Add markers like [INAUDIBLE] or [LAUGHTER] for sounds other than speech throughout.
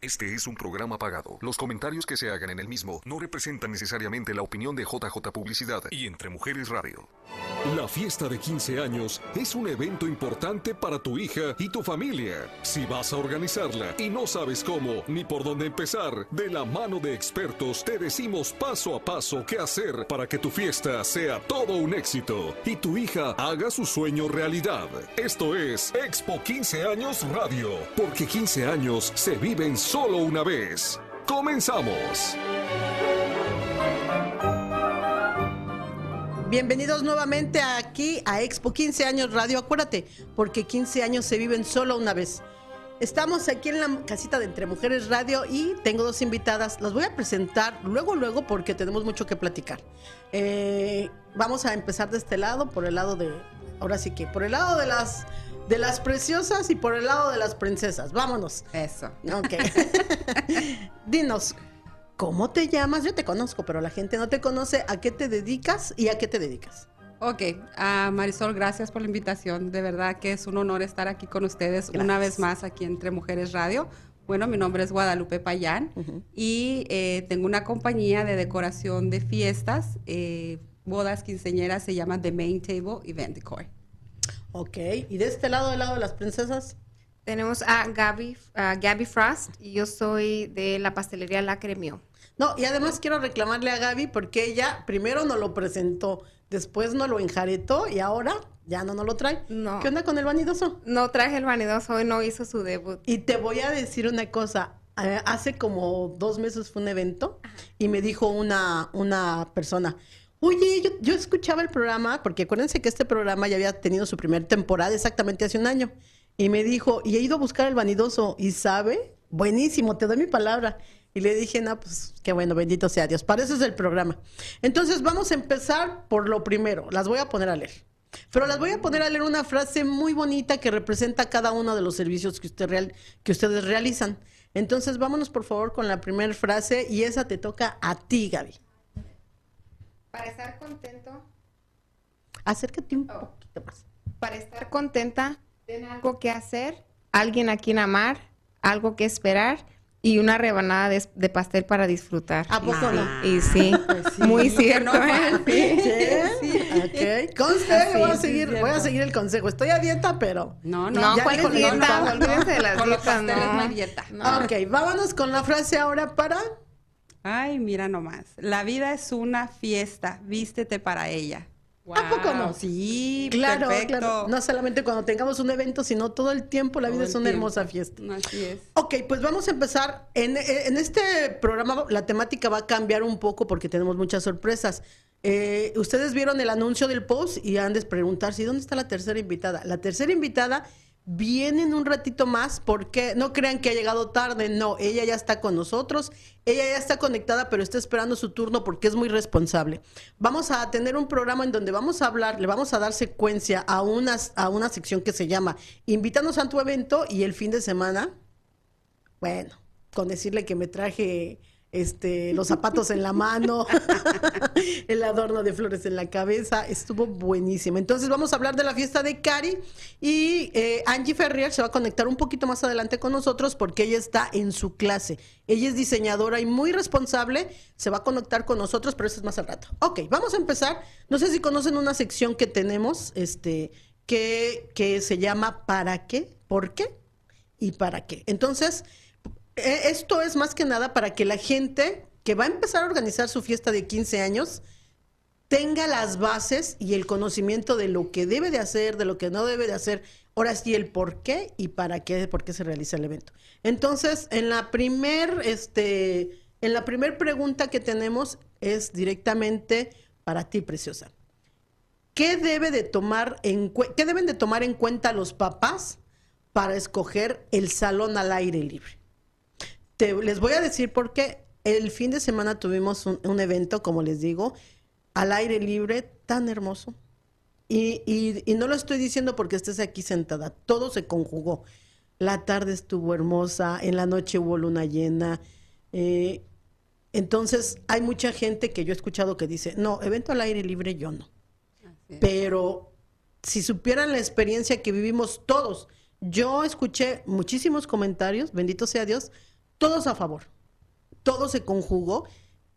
Este es un programa pagado. Los comentarios que se hagan en el mismo no representan necesariamente la opinión de JJ Publicidad y Entre Mujeres Radio. La fiesta de 15 años es un evento importante para tu hija y tu familia. Si vas a organizarla y no sabes cómo ni por dónde empezar, de la mano de expertos te decimos paso a paso qué hacer para que tu fiesta sea todo un éxito y tu hija haga su sueño realidad. Esto es Expo 15 años Radio, porque 15 años se viven solo una vez. Comenzamos. Bienvenidos nuevamente aquí a Expo 15 años Radio. Acuérdate, porque 15 años se viven solo una vez. Estamos aquí en la casita de Entre Mujeres Radio y tengo dos invitadas. Las voy a presentar luego, luego, porque tenemos mucho que platicar. Eh, vamos a empezar de este lado, por el lado de, ahora sí que, por el lado de las de las preciosas y por el lado de las princesas. Vámonos. Eso. Ok. [LAUGHS] Dinos, ¿cómo te llamas? Yo te conozco, pero la gente no te conoce. ¿A qué te dedicas y a qué te dedicas? Ok, uh, Marisol, gracias por la invitación. De verdad que es un honor estar aquí con ustedes una vez más aquí Entre Mujeres Radio. Bueno, mi nombre es Guadalupe Payán y eh, tengo una compañía de decoración de fiestas, eh, bodas quinceñeras, se llama The Main Table Event Decor. Ok, y de este lado, del lado de las princesas. Tenemos a Gaby, a Gaby Frost y yo soy de la pastelería La Cremio. No, y además quiero reclamarle a Gaby porque ella primero nos lo presentó, después nos lo enjaretó y ahora ya no nos lo trae. No. ¿Qué onda con el vanidoso? No traje el vanidoso, hoy no hizo su debut. Y te voy a decir una cosa. eh, hace como dos meses fue un evento y me dijo una, una persona, Oye, yo, yo escuchaba el programa, porque acuérdense que este programa ya había tenido su primera temporada exactamente hace un año. Y me dijo, y he ido a buscar el vanidoso, y sabe, buenísimo, te doy mi palabra. Y le dije, no, pues qué bueno, bendito sea Dios. Para eso es el programa. Entonces vamos a empezar por lo primero. Las voy a poner a leer. Pero las voy a poner a leer una frase muy bonita que representa cada uno de los servicios que, usted real, que ustedes realizan. Entonces vámonos por favor con la primera frase y esa te toca a ti, Gaby. Para estar contento, Acércate un poquito más. para estar contenta, ten algo que hacer, alguien a quien amar, algo que esperar y una rebanada de, de pastel para disfrutar. ¿A poco no? Y sí, [LAUGHS] muy cierto. ¿eh? ¿Sí? Ok. Conste, Así, voy a sí, seguir, voy a seguir el consejo. Estoy a dieta, pero. No, no, No, ya ¿cuál es dieta? no, no, Olvídense de las con los dietas, pasteles no. no hay dieta. Ok, vámonos con la frase ahora para. Ay, mira nomás. La vida es una fiesta. Vístete para ella. ¿A poco no? Sí, Claro, perfecto. claro. No solamente cuando tengamos un evento, sino todo el tiempo. La vida es una tiempo. hermosa fiesta. Así es. Ok, pues vamos a empezar. En, en este programa la temática va a cambiar un poco porque tenemos muchas sorpresas. Eh, ustedes vieron el anuncio del post y han de preguntarse, ¿y dónde está la tercera invitada? La tercera invitada viene en un ratito más porque no crean que ha llegado tarde, no, ella ya está con nosotros, ella ya está conectada, pero está esperando su turno porque es muy responsable. Vamos a tener un programa en donde vamos a hablar, le vamos a dar secuencia a, unas, a una sección que se llama Invítanos a tu evento y el fin de semana bueno, con decirle que me traje este los zapatos en la mano, [LAUGHS] el adorno de flores en la cabeza, estuvo buenísimo. Entonces vamos a hablar de la fiesta de Cari y eh, Angie Ferrier se va a conectar un poquito más adelante con nosotros porque ella está en su clase. Ella es diseñadora y muy responsable, se va a conectar con nosotros, pero eso es más al rato. Ok, vamos a empezar. No sé si conocen una sección que tenemos, este, que, que se llama ¿Para qué? ¿Por qué? ¿Y para qué? Entonces, esto es más que nada para que la gente que va a empezar a organizar su fiesta de 15 años tenga las bases y el conocimiento de lo que debe de hacer, de lo que no debe de hacer, ahora sí el por qué y para qué, por qué se realiza el evento. Entonces, en la primer, este, en la primer pregunta que tenemos es directamente para ti, preciosa. ¿Qué debe de tomar en qué deben de tomar en cuenta los papás para escoger el salón al aire libre? Te- les voy a decir por qué el fin de semana tuvimos un, un evento, como les digo, al aire libre tan hermoso. Y, y- y no lo estoy diciendo porque estés aquí sentada, todo se conjugó. La tarde estuvo hermosa, en la noche hubo luna llena. eh, entonces, hay mucha gente que yo he escuchado que dice, no, evento al aire libre yo no. Pero si supieran la experiencia que vivimos todos, yo escuché muchísimos comentarios, bendito sea Dios, todos a favor. Todo se conjugó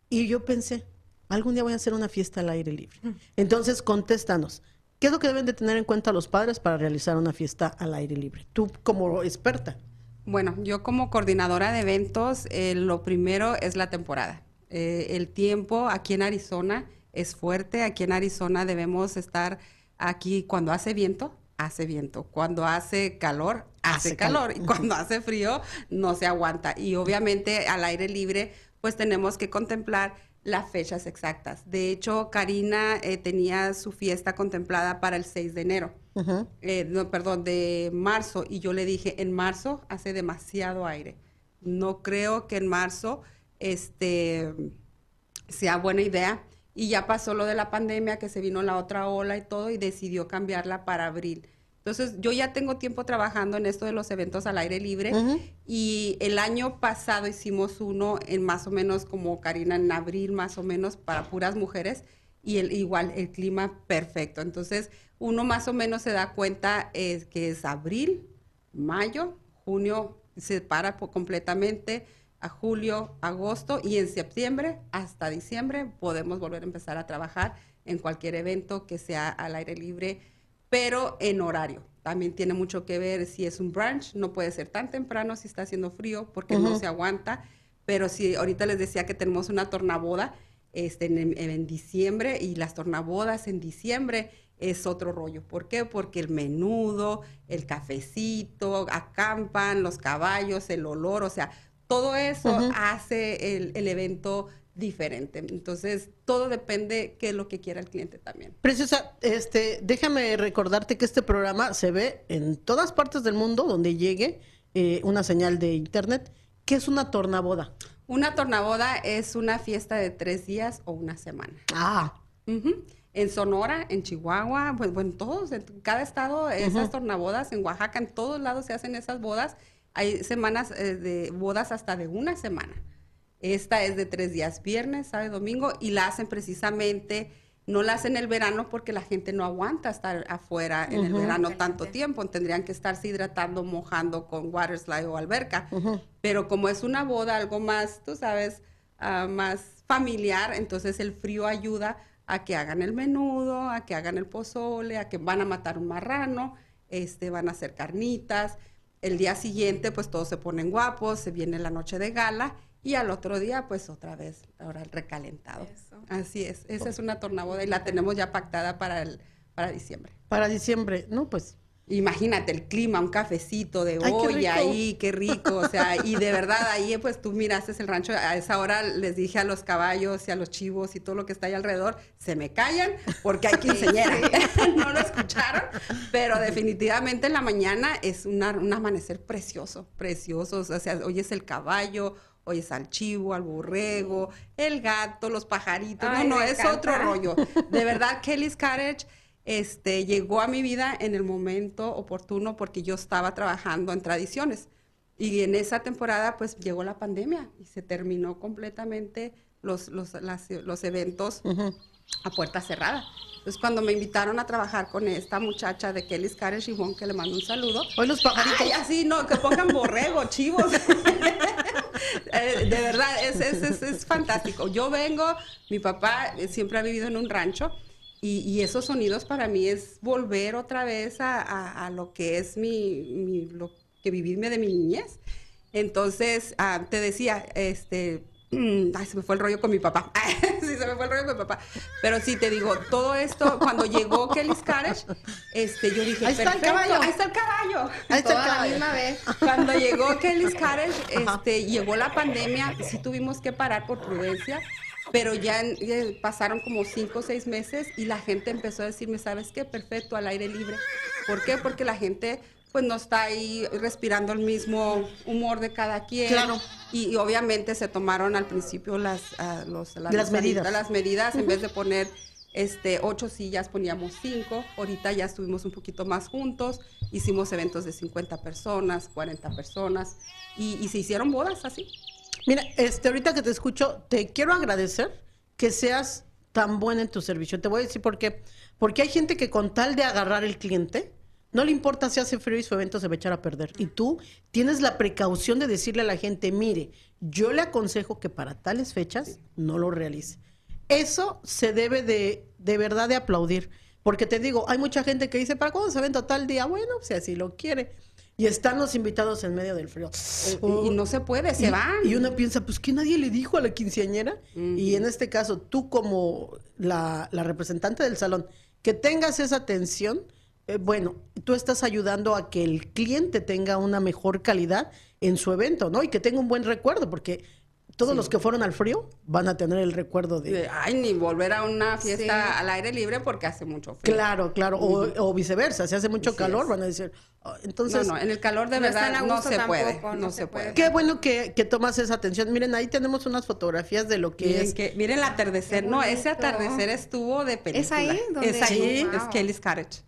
y yo pensé, algún día voy a hacer una fiesta al aire libre. Entonces, contéstanos. ¿Qué es lo que deben de tener en cuenta los padres para realizar una fiesta al aire libre? Tú como experta. Bueno, yo como coordinadora de eventos, eh, lo primero es la temporada. Eh, el tiempo aquí en Arizona es fuerte. Aquí en Arizona debemos estar aquí cuando hace viento, hace viento. Cuando hace calor, hace, calor. Y [LAUGHS] cuando hace frío, no se aguanta. Y obviamente al aire libre, pues tenemos que contemplar las fechas exactas. De hecho, Karina eh, tenía su fiesta contemplada para el 6 de enero. Eh, no, perdón, de marzo. Y yo le dije, en marzo hace demasiado aire. No creo que en marzo este, sea buena idea. Y ya pasó lo de la pandemia, que se vino la otra ola y todo, y decidió cambiarla para abril. Entonces, yo ya tengo tiempo trabajando en esto de los eventos al aire libre y el año pasado hicimos uno en más o menos como Karina en abril más o menos para puras mujeres y el, igual el clima perfecto. Entonces, uno más o menos se da cuenta es que es abril, mayo, junio se para completamente a julio, agosto y en septiembre hasta diciembre podemos volver a empezar a trabajar en cualquier evento que sea al aire libre pero en horario. También tiene mucho que ver si es un brunch, no puede ser tan temprano si está haciendo frío porque no se aguanta, pero si ahorita les decía que tenemos una tornaboda este, en, diciembre y las tornabodas en diciembre es otro rollo. ¿Por qué? Porque el menudo, el cafecito, acampan, los caballos, el olor, o sea, todo eso hace el, el evento diferente. Entonces, todo depende qué es lo que quiera el cliente también. Preciosa, este, déjame recordarte que este programa se ve en todas partes del mundo donde llegue eh, una señal de internet. ¿Qué es una tornaboda? Una tornaboda es una fiesta de tres días o una semana. Ah. En Sonora, en Chihuahua, pues bueno, todos, en cada estado, esas tornabodas, en Oaxaca, en todos lados se hacen esas bodas. Hay semanas eh, de bodas hasta de una semana. Esta es de tres días, viernes, sábado, domingo, y la hacen precisamente, no la hacen el verano porque la gente no aguanta estar afuera en el verano tanto tiempo. Tendrían que estarse hidratando, mojando con water slide o alberca. Pero como es una boda, algo más, tú sabes, ah, más familiar, entonces el frío ayuda a que hagan el menudo, a que hagan el pozole, a que van a matar un marrano, este, van a hacer carnitas. El día siguiente, pues todos se ponen guapos, se viene la noche de gala y al otro día, pues otra vez, ahora el recalentado. Así es, esa es una tornaboda y la tenemos ya pactada para, el, para diciembre. Para diciembre, no, pues. Imagínate el clima, un cafecito de olla ahí, qué rico, o sea, y de [LAUGHS] verdad ahí pues tú miraste el rancho, a esa hora les dije a los caballos y a los chivos y todo lo que está ahí alrededor, se me callan porque hay quinceñera, [LAUGHS] [LAUGHS] no lo escucharon, pero definitivamente en la mañana es un amanecer precioso, precioso, o sea, oyes el caballo, oyes al chivo, al borrego, el gato, los pajaritos, no, no, es otro rollo, [LAUGHS] de verdad Kelly's Cottage este, llegó a mi vida en el momento oportuno porque yo estaba trabajando en tradiciones. Y en esa temporada pues llegó la pandemia y se terminó completamente los, los, los eventos a puerta cerrada. Entonces cuando me invitaron a trabajar con esta muchacha de Kelly's Carriage y que le mando un saludo. Hoy los pajaritos. Ay, así, no, que pongan borrego, chivos. [LAUGHS] [LAUGHS] Eh, de verdad, es, es, es, es fantástico. Yo vengo, mi papá siempre ha vivido en un rancho y, esos sonidos para mí es volver otra vez a, lo que es mi, lo que vivirme de mi niñez. Entonces, ah, te decía, este, ay, se me fue el rollo con mi papá. [LAUGHS] sí, se me fue el rollo con mi papá. Pero sí, te digo, todo esto, cuando llegó Kelly's Carriage, este, yo dije, ahí está el caballo. Ahí está el caballo. Ahí está el caballo. la misma vez. Cuando llegó Kelly's Carriage, este, llegó la pandemia, sí tuvimos que parar por prudencia pero ya, pasaron como cinco o seis meses y la gente empezó a decirme, ¿sabes qué? Perfecto, al aire libre. ¿Por qué? Porque la gente pues no está ahí respirando el mismo humor de cada quien. Claro. Y, obviamente se tomaron al principio las, uh, los, las, medidas. Las medidas, en vez de poner este, ocho sillas poníamos cinco, ahorita ya estuvimos un poquito más juntos, hicimos eventos de 50 personas, 40 personas y, y se hicieron bodas así. Mira, este, ahorita que te escucho, te quiero agradecer que seas tan buena en tu servicio. Te voy a decir por qué. Porque hay gente que con tal de agarrar el cliente, No le importa si hace frío y su evento se va a echar a perder. Y tú tienes la precaución de decirle a la gente, mire, yo le aconsejo que para tales fechas no lo realice. Eso se debe de, de verdad de aplaudir. Porque te digo, hay mucha gente que dice, ¿para cuándo se evento tal día? Bueno, si así lo quiere. Y están los invitados en medio del frío. y, no se puede, se y, van. Y uno piensa, pues que nadie le dijo a la quinceañera. Y en este caso, tú como la, la representante del salón, que tengas esa atención, eh, bueno, tú estás ayudando a que el cliente tenga una mejor calidad en su evento, ¿no? Y que tenga un buen recuerdo, porque todos los que fueron al frío van a tener el recuerdo de... De, Ay, ni volver a una fiesta Sí. al aire libre porque hace mucho frío. Claro, claro, o, o viceversa, si hace mucho calor es. van a decir, "Ah", entonces... no, no, en el calor de No verdad no se tampoco, puede, no no, se se puede. puede. Qué bueno que, que tomas esa atención. Miren, ahí tenemos unas fotografías de lo que Miren, es... que, miren el atardecer, no, ese atardecer estuvo de película. ¿Es ahí donde- Es ahí, Sí. es Wow. Kelly's Cottage.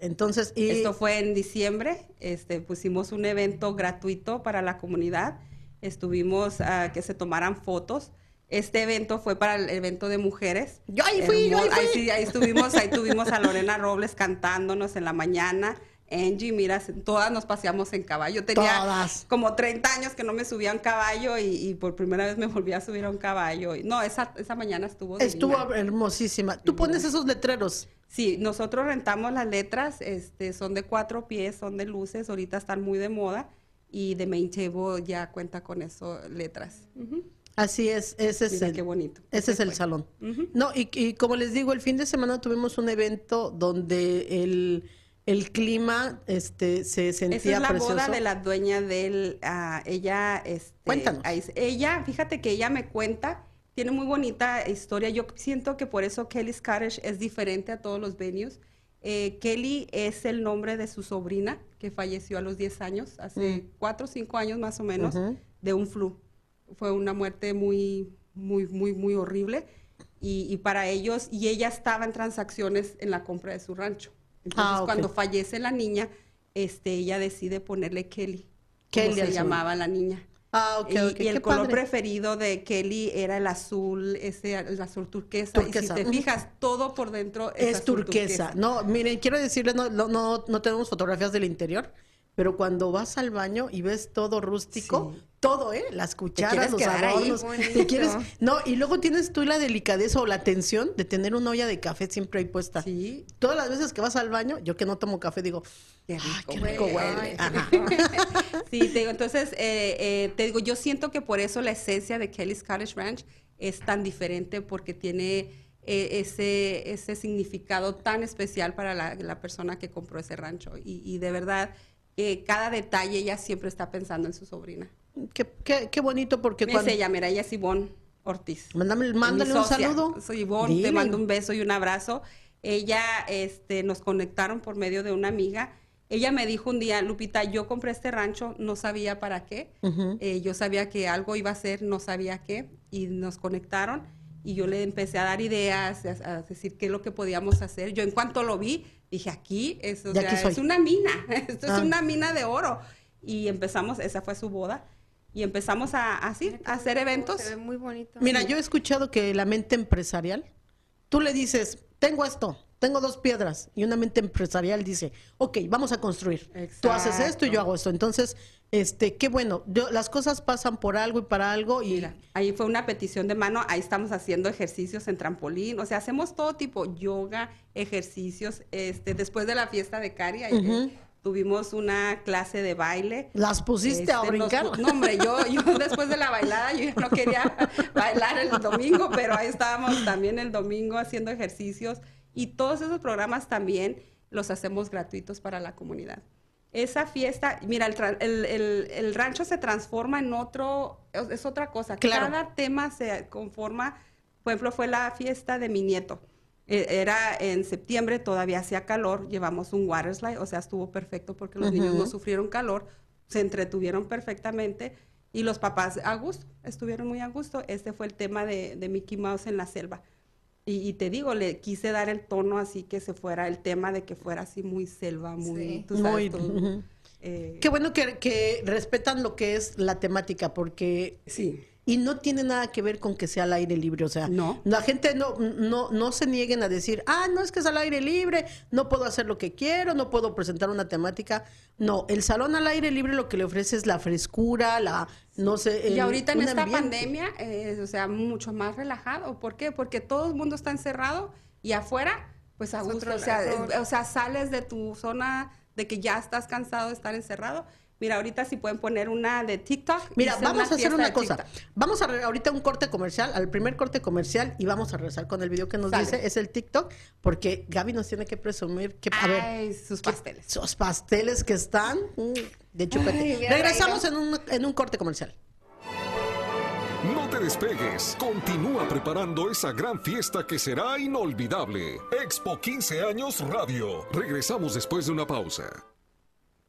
Entonces, y... Esto fue en diciembre, este, pusimos un evento gratuito para la comunidad, estuvimos a que se tomaran fotos. Este evento fue para el evento de mujeres. Yo ahí fui, yo ahí fui. sí, ahí estuvimos, ahí tuvimos a Lorena Robles cantándonos en la mañana. Angie, mira, todas nos paseamos en caballo. Tenía Todas. como 30 años que no me subía a un caballo y, y por primera vez me volví a subir a un caballo. No, esa, esa mañana estuvo Estuvo divina. hermosísima. Tú pones esos letreros. Sí, nosotros rentamos las letras, este, son de cuatro pies, son de luces, ahorita están muy de moda y de Main Table ya cuenta con eso, letras. Así es, ese es el, qué bonito. Ese es el fue. salón. No, y, y como les digo, el fin de semana tuvimos un evento donde el, el clima este, se sentía Esa es la precioso. boda de la dueña del, ah, ella, este, Cuéntanos. ella, fíjate que ella me cuenta, tiene muy bonita historia. Yo siento que por eso Kelly's Cottage es diferente a todos los venues. Eh, Kelly es el nombre de su sobrina que falleció a los 10 años, hace 4 o 5 años más o menos, Mm. De un flu. Fue una muerte muy, muy, muy, muy horrible. Y, y para ellos, y ella estaba en transacciones en la compra de su rancho. Entonces, Ah, cuando fallece la niña, este, ella decide ponerle Kelly. Kelly al se llamaba la niña. Ah, ok, y, el qué color padre. preferido de Kelly era el azul, ese el azul turquesa. Turquesa, Y si te fijas, todo por dentro es, Es azul turquesa. No, miren, quiero decirles, no, no, no, no tenemos fotografías del interior, pero cuando vas al baño y ves todo rústico, Sí. Todo, ¿eh? Las cucharas, los adornos. te quieres, no, y luego tienes tú la delicadeza o la atención de tener una olla de café siempre ahí puesta. Sí, Todas las veces que vas al baño, yo que no tomo café, digo, qué "Ay, rico. qué rico huele". huele. [LAUGHS] Sí, te digo, entonces, eh, eh, te digo, yo siento que por eso la esencia de Kelly's Cottage Ranch es tan diferente porque tiene eh, ese, ese significado tan especial para la, la persona que compró ese rancho. Y, y de verdad, eh, cada detalle ella siempre está pensando en su sobrina. Qué, qué- qué bonito porque cuando... ella, mira, ella es Ivonne Ortiz. Mándame, mándale un saludo. Soy Ivonne, Dile. te mando un beso y un abrazo. Ella, este, nos conectaron por medio de una amiga. Ella me dijo un día, Lupita, yo compré este rancho, no sabía para qué. Ujú. Eh, yo sabía que algo iba a ser, no sabía qué. Y nos conectaron y yo le empecé a dar ideas, a, a decir qué es lo que podíamos hacer. Yo en cuanto lo vi, dije, aquí, es, o De sea, aquí es una mina, [LAUGHS] esto Ah. es una mina de oro. Y empezamos, esa fue su boda. Y empezamos a, así, a hacer eventos. Se ve muy bonito. Mira, yo he escuchado que la mente empresarial, tú le dices, tengo esto, tengo dos piedras, y una mente empresarial dice, ok, vamos a construir. Tú haces esto y yo Exacto. hago esto. Entonces, este, qué bueno, yo- las cosas pasan por algo y para algo y Mira, ahí fue una petición de mano, ahí estamos haciendo ejercicios en trampolín, o sea, hacemos todo tipo, yoga, ejercicios, este, después de la fiesta de Cari, ahí, eh, Ujú. Tuvimos una clase de baile. las pusiste a Este, nos brincar. pu- no, hombre, yo, yo [LAUGHS] después de la bailada, yo ya no quería [LAUGHS] bailar el domingo, pero ahí estábamos también el domingo haciendo ejercicios y todos esos programas también los hacemos gratuitos para la comunidad. Esa fiesta, mira, el, el- el- el rancho se transforma en otro, es, es otra cosa. Claro. Cada tema se conforma, por ejemplo, fue la fiesta de mi nieto. Eh, Era en septiembre, todavía hacía calor, llevamos un water slide, o sea, estuvo perfecto porque los niños no sufrieron calor, se entretuvieron perfectamente y los papás a gusto, estuvieron muy a gusto. Este fue el tema de, de Mickey Mouse en la selva. Y, y te digo, le quise dar el tono así que se fuera el tema de que fuera así muy selva, muy, Sí. tú sabes, Muy, todo, eh, Qué bueno que, que respetan lo que es la temática, porque sí. Y no tiene nada que ver con que sea al aire libre. O sea, No. la gente no, no, no se nieguen a decir, ah, no es que es al aire libre, no puedo hacer lo que quiero, no puedo presentar una temática. No, el salón al aire libre lo que le ofrece es la frescura, la, no sé. Y ahorita en esta ambiente. pandemia, eh, o sea, mucho más relajado. ¿Por qué? Porque todo el mundo está encerrado y afuera, pues a gusto. O sea, o sea, sales de tu zona de que ya estás cansado de estar encerrado. Mira, ahorita si pueden poner una de TikTok. Mira, vamos a hacer una cosa. TikTok. Vamos a ahorita un corte comercial, al primer corte comercial, y vamos a regresar con el video que nos Sale. dice, es el TikTok, porque Gaby nos tiene que presumir que, a ver, Ay, sus que- pasteles. Sus pasteles que están mm, de chupete. Ay, Regresamos en un, en un corte comercial. No te despegues, continúa preparando esa gran fiesta que será inolvidable. Expo 15 años Radio. Regresamos después de una pausa.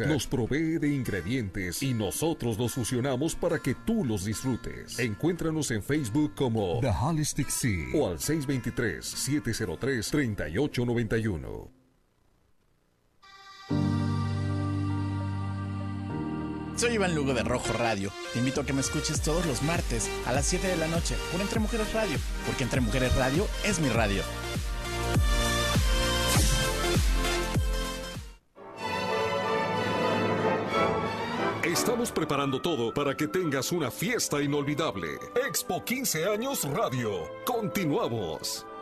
nos provee de ingredientes y nosotros los fusionamos para que tú los disfrutes. Encuéntranos en Facebook como The Holistic Sea o al 623-703-3891. Soy Iván Lugo de Rojo Radio. Te invito a que me escuches todos los martes a las 7 de la noche por Entre Mujeres Radio, porque Entre Mujeres Radio es mi radio. Estamos preparando todo para que tengas una fiesta inolvidable. Expo 15 años Radio. Continuamos. [LAUGHS]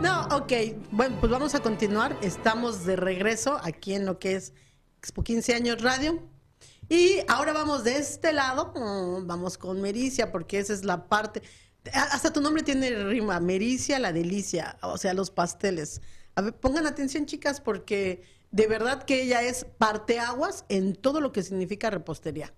No, ok. Bueno, pues vamos a continuar. Estamos de regreso aquí en lo que es Expo 15 años Radio. Y ahora vamos de este lado, mm, vamos con Mericia, porque esa es la parte. Hasta tu nombre tiene rima, Mericia, la delicia, o sea, los pasteles. A ver, pongan atención, chicas, porque de verdad que ella es parteaguas en todo lo que significa repostería.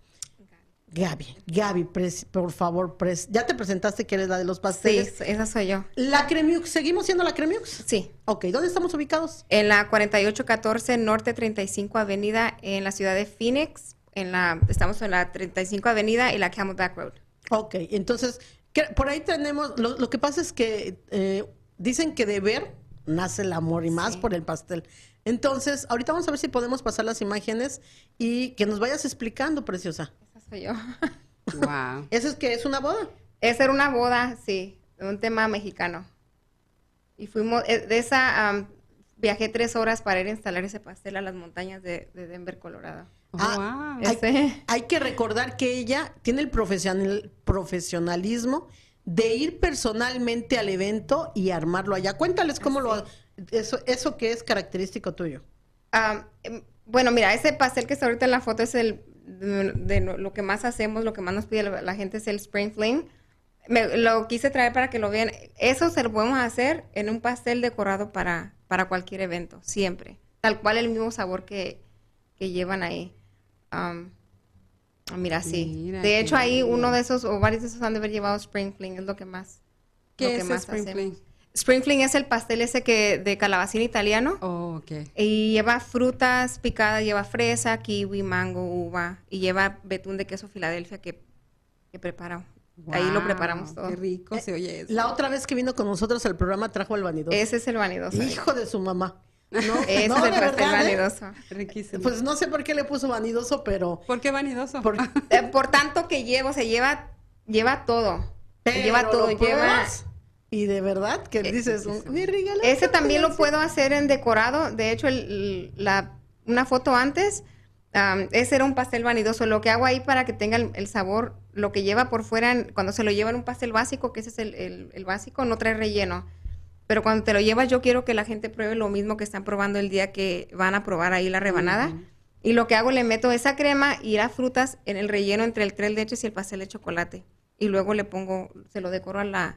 Gaby, Gaby, pres- por favor, pres- ya te presentaste que eres la de los Sí, pasteles. esa soy yo. La Cremiux, ¿seguimos siendo la Cremiux? Sí. Ok, ¿dónde estamos ubicados? En la 4814 Norte 35 Avenida en la ciudad de Phoenix. En la, estamos en la 35 Avenida y la Camelback Road. Ok, entonces, que- por ahí tenemos, lo, lo que pasa es que eh, dicen que de ver nace el amor y más Sí. por el pastel. Entonces, ahorita vamos a ver si podemos pasar las imágenes y que nos vayas explicando, preciosa. Esa soy yo. [LAUGHS] Wow. ¿Eso es que es una boda? Esa era una boda, sí, un tema mexicano. Y fuimos, eh, de esa, am, viajé tres horas para ir a instalar ese pastel a las montañas de, de Denver, Colorado. Oh, Ah, wow. Hay, Ese- hay que recordar que ella tiene el profesional, profesionalismo de ir personalmente al evento y armarlo allá. Cuéntales cómo lo... Eso, eso que es característico tuyo. Am, em, bueno, mira, ese pastel que está ahorita en la foto es el de, de lo lo que más hacemos, lo que más nos pide la, la gente es el Spring Fling. Me- lo quise traer para que lo vean. Eso se lo podemos hacer en un pastel decorado para, para cualquier evento, siempre. Tal cual el mismo sabor que, que llevan ahí. Ah, mira, sí. Mira, de hecho, ahí uno de esos, o varios de esos han de haber llevado Spring Fling, es lo que más, lo ¿Qué que es más Spring hacemos. Fling? Spring Fling es el pastel ese que de calabacín italiano. Oh, ok. Y lleva frutas picadas, lleva fresa, kiwi, mango, uva y lleva betún de queso Filadelfia que, que prepara. Ahí lo Wow, preparamos todo. Qué rico se oye eso. La otra vez que vino con nosotros al programa trajo el vanidoso. Ese es el vanidoso. Hijo de su mamá. No, Ese no, es el pastel verdad, ¿eh? vanidoso. Riquísimo. Pues no sé por qué le puso vanidoso, pero, ¿Por qué vanidoso? por- Eh, por tanto que llevo, se lleva, lleva todo. pero lleva todo, lo lleva. pruebas y de verdad que Eh, dices, mi regalaste Ese también lo pedazo". puedo hacer en decorado. De hecho, el- la, una foto antes, am, ese era un pastel vanidoso. Lo que hago ahí para que tenga el, el sabor, lo que lleva por fuera, en- cuando se lo lleva en un pastel básico, que ese es el, el- básico, no trae relleno. Pero cuando te lo llevas, yo quiero que la gente pruebe lo mismo que están probando el día que van a probar ahí la rebanada. Y lo que hago, le meto esa crema y las frutas en el relleno entre el tres leches y el pastel de chocolate. Y luego le pongo, se lo decoro a la,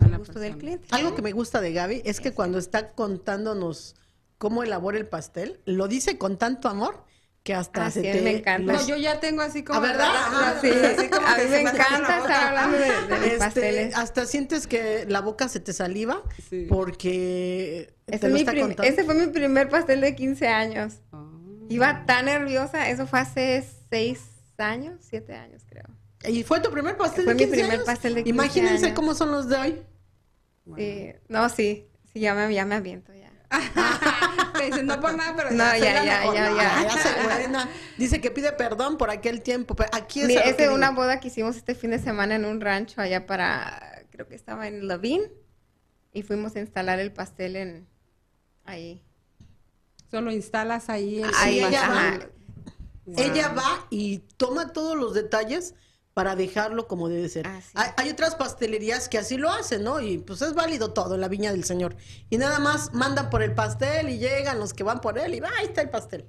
al la gusto del persona. cliente. Algo que me gusta de Gaby es que cuando está contándonos cómo elabora el pastel, lo dice con tanto amor que hasta Ah, se sí, te... me encanta. No, yo ya tengo así como... ¿A verdad? Ajá. Sí, así como a mí me encanta estar hablando de, de Este, pasteles. hasta sientes que la boca se te saliva Sí. porque Ese, te es lo mi está prim- contando. ese fue mi primer pastel de 15 años. Ah. Iba tan nerviosa, eso fue hace 6 años, 7 años creo. ¿Y fue tu primer pastel Fue de mi 15 primer años? pastel de 15 Imagínense años. cómo son los de hoy. Sí, no, sí, sí, ya me, ya me aviento ya. [LAUGHS] Te dicen, no por nada, pero No, ya, ya, ya, ya, [LAUGHS] No, ya. ya se buena. Dice que pide perdón por aquel tiempo, pero aquí es Mira, es de una boda que hicimos este fin de semana en un rancho allá para, creo que estaba en Levine, y fuimos a instalar el pastel en ahí. Solo instalas ahí el Ahí, ella va, ella va y toma todos los detalles para dejarlo como debe ser. Hay, hay otras pastelerías que así lo hacen, ¿no? Y pues es válido todo en la viña del Señor. Y nada más mandan por el pastel y llegan los que van por él y va, ahí está el pastel.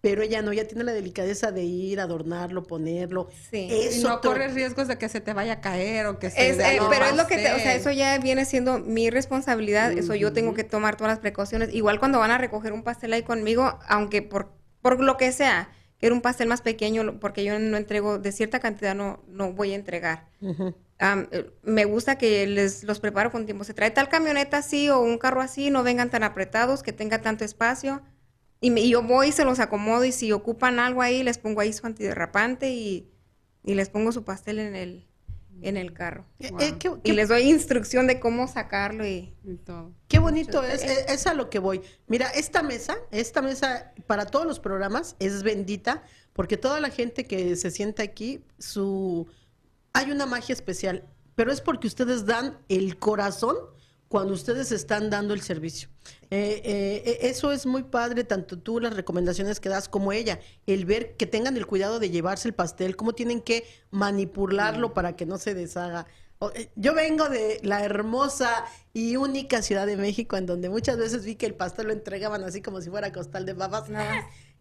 Pero ella no, ella tiene la delicadeza de ir, adornarlo, ponerlo. Sí. Y Eso no to- corres riesgos de que se te vaya a caer o que se Es, eh, pero es lo que, te- o sea, eso ya viene siendo mi responsabilidad, eso yo tengo que tomar todas las precauciones. Igual cuando van a recoger un pastel ahí conmigo, aunque por, por lo que sea, era un pastel más pequeño, porque yo no entrego, de cierta cantidad no, no voy a entregar. Eh, me gusta que les los preparo con tiempo. Se trae tal camioneta así o un carro así, no vengan tan apretados, que tenga tanto espacio. Y, me- y yo voy y se los acomodo y si ocupan algo ahí, les pongo ahí su antiderrapante y, y les pongo su pastel en el, en el carro. Eh, Wow. eh, qué, Y qué- les doy instrucción de cómo sacarlo y... Y todo. qué bonito es, es, es a lo que voy. Mira, esta mesa, esta mesa para todos los programas es bendita porque toda la gente que se sienta aquí, su hay una magia especial, pero es porque ustedes dan el corazón cuando ustedes están dando el servicio. Eh, eh, eh, eso es muy padre, tanto tú las recomendaciones que das como ella, el ver que tengan el cuidado de llevarse el pastel, cómo tienen que manipularlo para que no se deshaga. Eh, Yo vengo de la hermosa y única Ciudad de México, en donde muchas veces vi que el pastel lo entregaban así como si fuera costal de babas.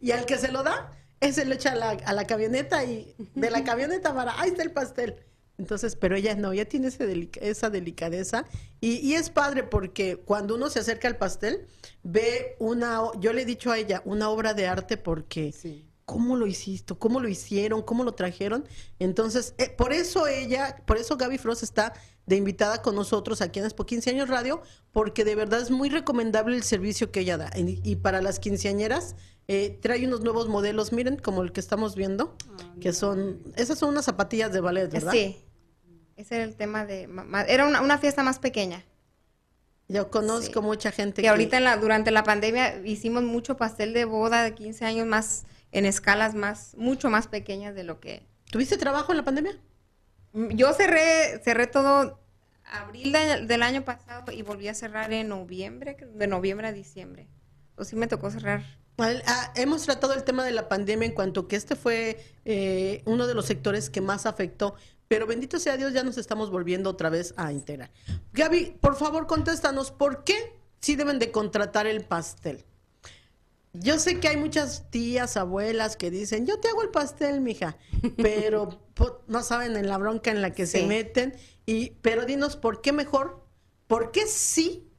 Y al que se lo da, ese lo echa a la, a la camioneta y de la camioneta para, ahí está el pastel. Entonces, pero ella no, ella tiene ese delica- esa delicadeza y, y es padre porque cuando uno se acerca al pastel, ve una, o- yo le he dicho a ella, una obra de arte porque Sí. ¿cómo lo hiciste? ¿Cómo lo hicieron? ¿Cómo lo trajeron? Entonces, eh, por eso ella, por eso Gaby Frost está de invitada con nosotros aquí en Expo 15 años Radio, porque de verdad es muy recomendable el servicio que ella da. Y, y para las quinceañeras, eh, trae unos nuevos modelos, miren, como el que estamos viendo, que son, esas son unas zapatillas de ballet, ¿verdad? Sí, ese era el tema de... Era una, una fiesta más pequeña. Yo conozco Sí. mucha gente Que ahorita en la, durante la pandemia hicimos mucho pastel de boda de 15 años más en escalas más, mucho más pequeñas de lo que... ¿Tuviste trabajo en la pandemia? Yo cerré, cerré todo abril de- del año pasado y volví a cerrar en noviembre, de noviembre a diciembre. O sí me tocó cerrar. Ah, hemos tratado el tema de la pandemia en cuanto que este fue eh, uno de los sectores que más afectó, pero bendito sea Dios, ya nos estamos volviendo otra vez a integrar. Gaby, por favor, contéstanos, ¿por qué sí deben de contratar el pastel? Yo sé que hay muchas tías, abuelas que dicen, yo te hago el pastel, mija, pero [LAUGHS] no saben en la bronca en la que se meten. Y, pero dinos, ¿por qué mejor? ¿Por qué sí,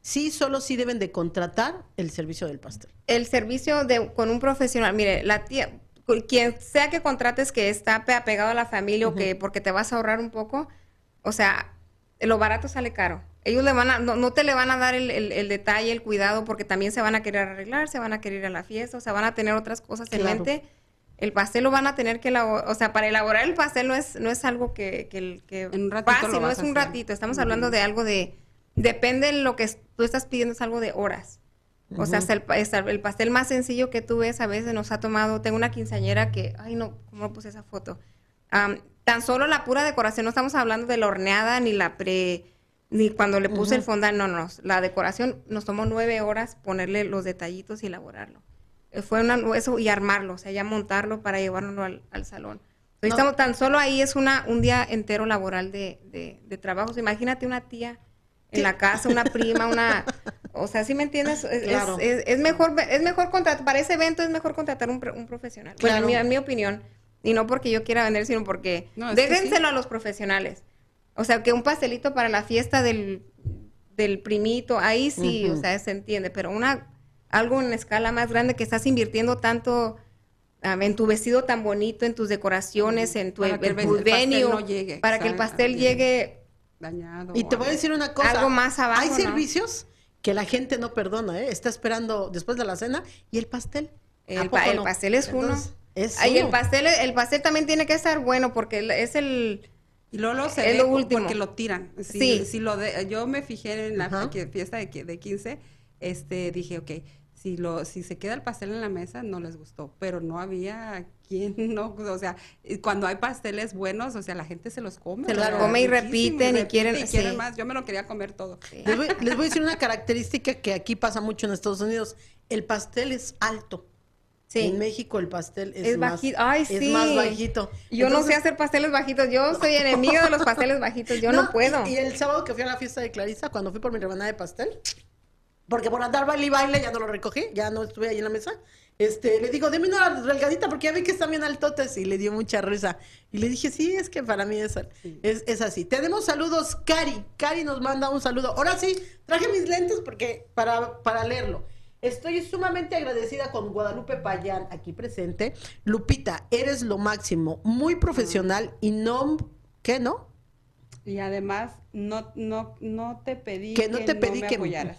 sí, solo sí deben de contratar el servicio del pastel? El servicio de con un profesional, mire, la tía, quien sea que contrates que está pe- apegado a la familia o que porque te vas a ahorrar un poco, o sea, lo barato sale caro. Ellos le van a, no, no te le van a dar el, el- el detalle, el cuidado, porque también se van a querer arreglar, se van a querer ir a la fiesta, o sea, van a tener otras cosas en Claro. mente. El pastel lo van a tener que elaborar, o sea, para elaborar el pastel no es, no es algo que, que, que En un ratito fácil, lo no es un ratito. Estamos hablando de algo de, depende de lo que tú estás pidiendo, es algo de horas. O sea, hasta el, hasta el pastel más sencillo que tú ves a veces nos ha tomado. Tengo una quinceañera que, ay no, ¿cómo puse esa foto? Am, tan solo la pura decoración, no estamos hablando de la horneada ni la pre, ni cuando le puse el fondant, no, no. La decoración nos tomó nueve horas ponerle los detallitos y elaborarlo. Eh, Fue una, eso y armarlo, o sea, ya montarlo para llevarlo al, al salón. Entonces, No. estamos, tan solo ahí es una, un día entero laboral de, de, de trabajos. Imagínate una tía en la casa, una prima, una... O sea, ¿sí me entiendes? Es, Claro. es, es mejor, es mejor contratar, para ese evento es mejor contratar un, un profesional. Bueno, en Claro. mi, en mi opinión. Y no porque yo quiera vender, sino porque No, déjenselo a los profesionales. O sea, que un pastelito para la fiesta del, del primito, ahí sí, o sea, se entiende, pero una algo en escala más grande que estás invirtiendo tanto ah, en tu vestido tan bonito, en tus decoraciones, en tu, Para que el venue, no llegue, para que el pastel llegue dañado. Y te voy a decir una cosa. Algo más abajo, Hay ¿no? servicios que la gente no perdona, ¿eh? Está esperando después de la cena y el pastel. ¿A El, poco pa- el no? pastel es uno. Entonces, es Ay, el uno. pastel, el pastel también tiene que estar bueno porque es el Y se Es ve lo último. porque lo tiran. Si, Sí. si lo de, yo me fijé en la Ajá. fiesta de, de 15, este, dije, ok, si, lo, si se queda el pastel en la mesa, no les gustó. Pero no había quien [LAUGHS] no, o sea, y cuando hay pasteles buenos, o sea, la gente se los come. Se los come y repiten y quieren- y quieren sí. más. Yo me lo quería comer todo. Les voy, les voy a decir una característica que aquí pasa mucho en Estados Unidos. El pastel es alto. sí. En México el pastel es, Es más, bajito. Ay, es sí. más bajito. Yo no sé Entonces, hacer pasteles bajitos. Yo soy [LAUGHS] enemiga de los pasteles bajitos. Yo no, puedo. Y, y el sábado que fui a la fiesta de Clarisa, cuando fui por mi rebanada de pastel, porque por andar baile y baile ya no lo recogí, ya no estuve ahí en la mesa. Este, le digo, deme una delgadita porque ya vi que están bien altotes y le dio mucha risa. Y le dije, sí, es que para mí es, es, es así. Tenemos saludos, Cari. Cari nos manda un saludo. Ahora sí, traje mis lentes porque para, para leerlo. Estoy sumamente agradecida con Guadalupe Payán aquí presente. Lupita, eres lo máximo, muy profesional y no, ¿qué no? Y además, no, no, no te pedí que no te pedí me que apoyaras.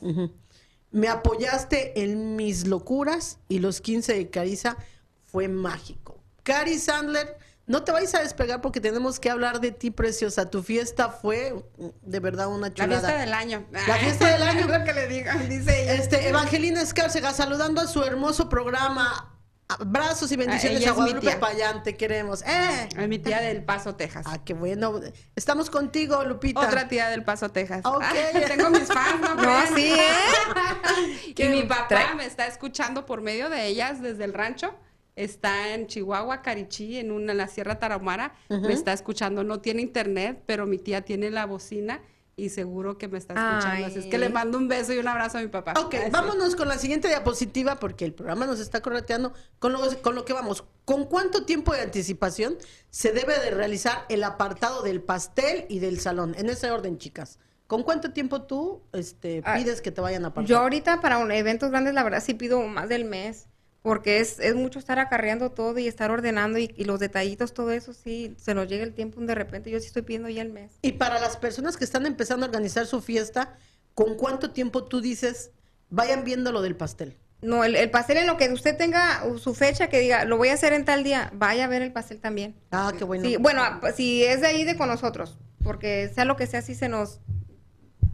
Me apoyaste en mis locuras y los 15 de Carisa fue mágico. Cari Sandler, no te vayas a despegar porque tenemos que hablar de ti, preciosa. Tu fiesta fue mm, de verdad una La chulada. fiesta del año. La fiesta del [LAUGHS] año. Es lo que le digo, dice ella. Este, Evangelina Escárcega, saludando a su hermoso programa. Abrazos y bendiciones ella a mi Guadalupe tía. Payán, te queremos. ¡Eh! Es mi tía del Paso, Texas. Ah, qué bueno. Estamos contigo, Lupita. Otra tía del Paso, Texas. Ok. Ah, tengo mis fans, ¿no? [LAUGHS] No, sí, ¿eh? [LAUGHS] Y mi papá Trae- me está escuchando por medio de ellas desde el rancho. Está en Chihuahua, Carichí, en, una, en la Sierra Tarahumara. Me está escuchando. No tiene internet, pero mi tía tiene la bocina y seguro que me está escuchando. Así es que le mando un beso y un abrazo a mi papá. Ok, vámonos con la siguiente diapositiva porque el programa nos está correteando con lo, con lo que vamos. ¿Con cuánto tiempo de anticipación se debe de realizar el apartado del pastel y del salón? En ese orden, chicas. ¿Con cuánto tiempo tú este, Ah, pides que te vayan a apartar? Yo ahorita para un eventos grandes, la verdad sí pido más del mes. Porque es, es mucho estar acarreando todo y estar ordenando y, y los detallitos, todo eso, sí, se nos llega el tiempo de repente. Yo sí estoy pidiendo ya el mes. Y para las personas que están empezando a organizar su fiesta, ¿con cuánto tiempo tú dices vayan viendo lo del pastel? No, el, el pastel en lo que usted tenga su fecha, que diga, lo voy a hacer en tal día, vaya a ver el pastel también. Ah, qué bueno. Sí, bueno, ah, pues, si es de ahí de con nosotros, porque sea lo que sea, sí se nos...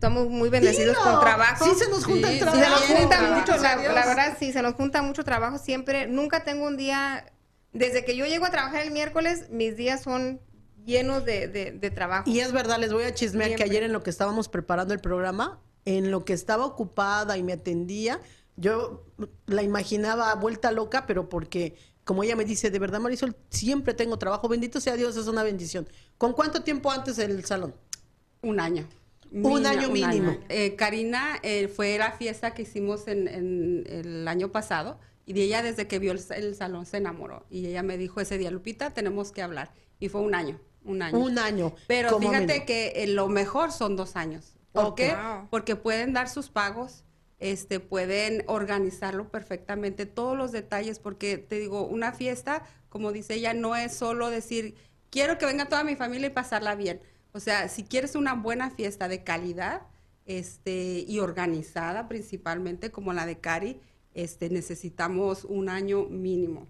Estamos muy bendecidos Dilo. con trabajo. Sí se nos junta Sí, el trabajo. Sí, se nos junta mucho, la, la verdad, sí, se nos junta mucho trabajo siempre. Nunca tengo un día, desde que yo llego a trabajar el miércoles, mis días son llenos de, de- de trabajo. Y es verdad, les voy a chismear que ayer en lo que estábamos preparando el programa, en lo que estaba ocupada y me atendía, yo la imaginaba vuelta loca, pero porque, como ella me dice, de verdad, Marisol, siempre tengo trabajo. Bendito sea Dios, es una bendición. ¿Con cuánto tiempo antes el salón? Un año. Un año mínimo. Eh, Karina eh, fue la fiesta que hicimos en, en el año pasado y de ella desde que vio el, el salón se enamoró y ella me dijo ese día, Lupita, tenemos que hablar. Y fue un año, un año. Un año. Pero fíjate que eh, lo mejor son dos años. ¿Por Ok. qué? Porque pueden dar sus pagos, este, pueden organizarlo perfectamente, todos los detalles, porque te digo, una fiesta, como dice ella, no es solo decir, quiero que venga toda mi familia y pasarla bien. O sea, si quieres una buena fiesta de calidad, este, y organizada principalmente, como la de Cari, este, necesitamos un año mínimo.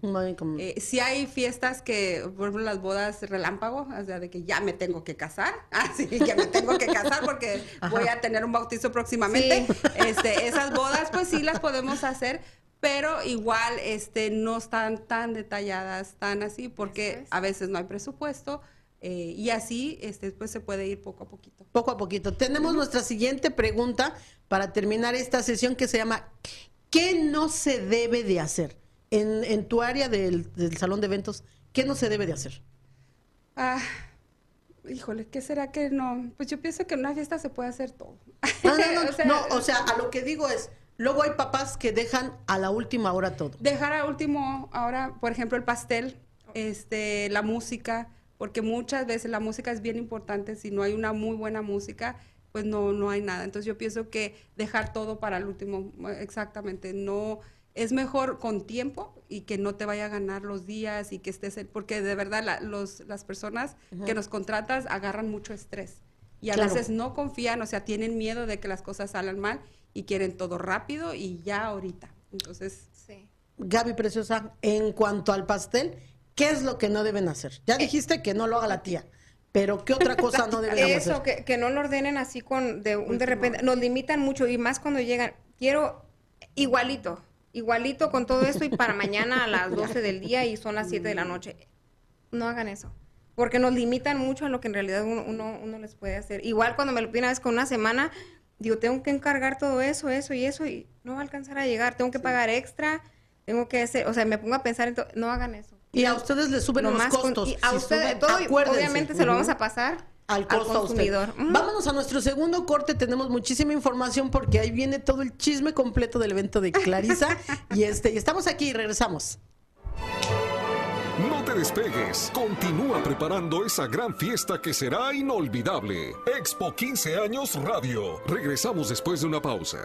Eh, sí hay fiestas que, por ejemplo, las bodas relámpago, o sea, de que ya me tengo que casar, [LAUGHS] así que me tengo que casar porque voy a tener un bautizo próximamente. [LAUGHS] Este, esas bodas, pues sí las podemos hacer, pero igual este, no están tan detalladas, tan así, porque es. a veces no hay presupuesto eh, y así este, pues se puede ir poco a poquito. Poco a poquito. Tenemos nuestra siguiente pregunta para terminar esta sesión que se llama ¿Qué no se debe de hacer? En, en tu área del, del salón de eventos, ¿qué no se debe de hacer? Ah, híjole, ¿qué será que no? Pues yo pienso que en una fiesta se puede hacer todo. No, no, no, [LAUGHS] O sea, no, o sea, a lo que digo es, luego hay papás que dejan a la última hora todo. Dejar a último ahora, por ejemplo, el pastel, este, la música, porque muchas veces la música es bien importante. Si no hay una muy buena música, pues no, no hay nada. Entonces yo pienso que dejar todo para el último, exactamente, no es mejor con tiempo y que no te vaya a ganar los días y que estés, porque de verdad los, las personas que nos contratas agarran mucho estrés y a veces no confían, o sea, tienen miedo de que las cosas salgan mal y quieren todo rápido y ya ahorita. Entonces, sí. Gaby Preciosa, en cuanto al pastel, ¿qué es lo que no deben hacer? Ya eh. dijiste que no lo haga la tía. Pero ¿qué otra cosa no deben hacer? Eso, que, que, no lo ordenen así con de, de repente. Nos limitan mucho y más cuando llegan. Quiero igualito, igualito con todo esto y para [LAUGHS] mañana a las 12 del día y son las 7 de la noche. No hagan eso. Porque nos limitan mucho a lo que en realidad uno, uno, les puede hacer. Igual cuando me lo piden a veces con una semana, digo, tengo que encargar todo eso, eso y eso y no va a alcanzar a llegar. Tengo que pagar extra, tengo que hacer, o sea, me pongo a pensar en todo. No hagan eso. Y a ustedes les suben los costos. y a ustedes, todo, obviamente se lo vamos a pasar al costo consumidor. Vámonos a nuestro segundo corte, tenemos muchísima información porque ahí viene todo el chisme completo del evento de Clarisa [LAUGHS] y este y estamos aquí y regresamos. No te despegues, continúa preparando esa gran fiesta que será inolvidable. Expo 15 años Radio. Regresamos después de una pausa.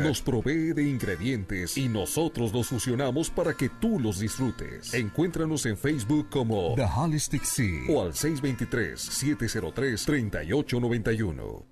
nos provee de ingredientes y nosotros los fusionamos para que tú los disfrutes. Encuéntranos en Facebook como The Holistic Sea o al 623-703-3891.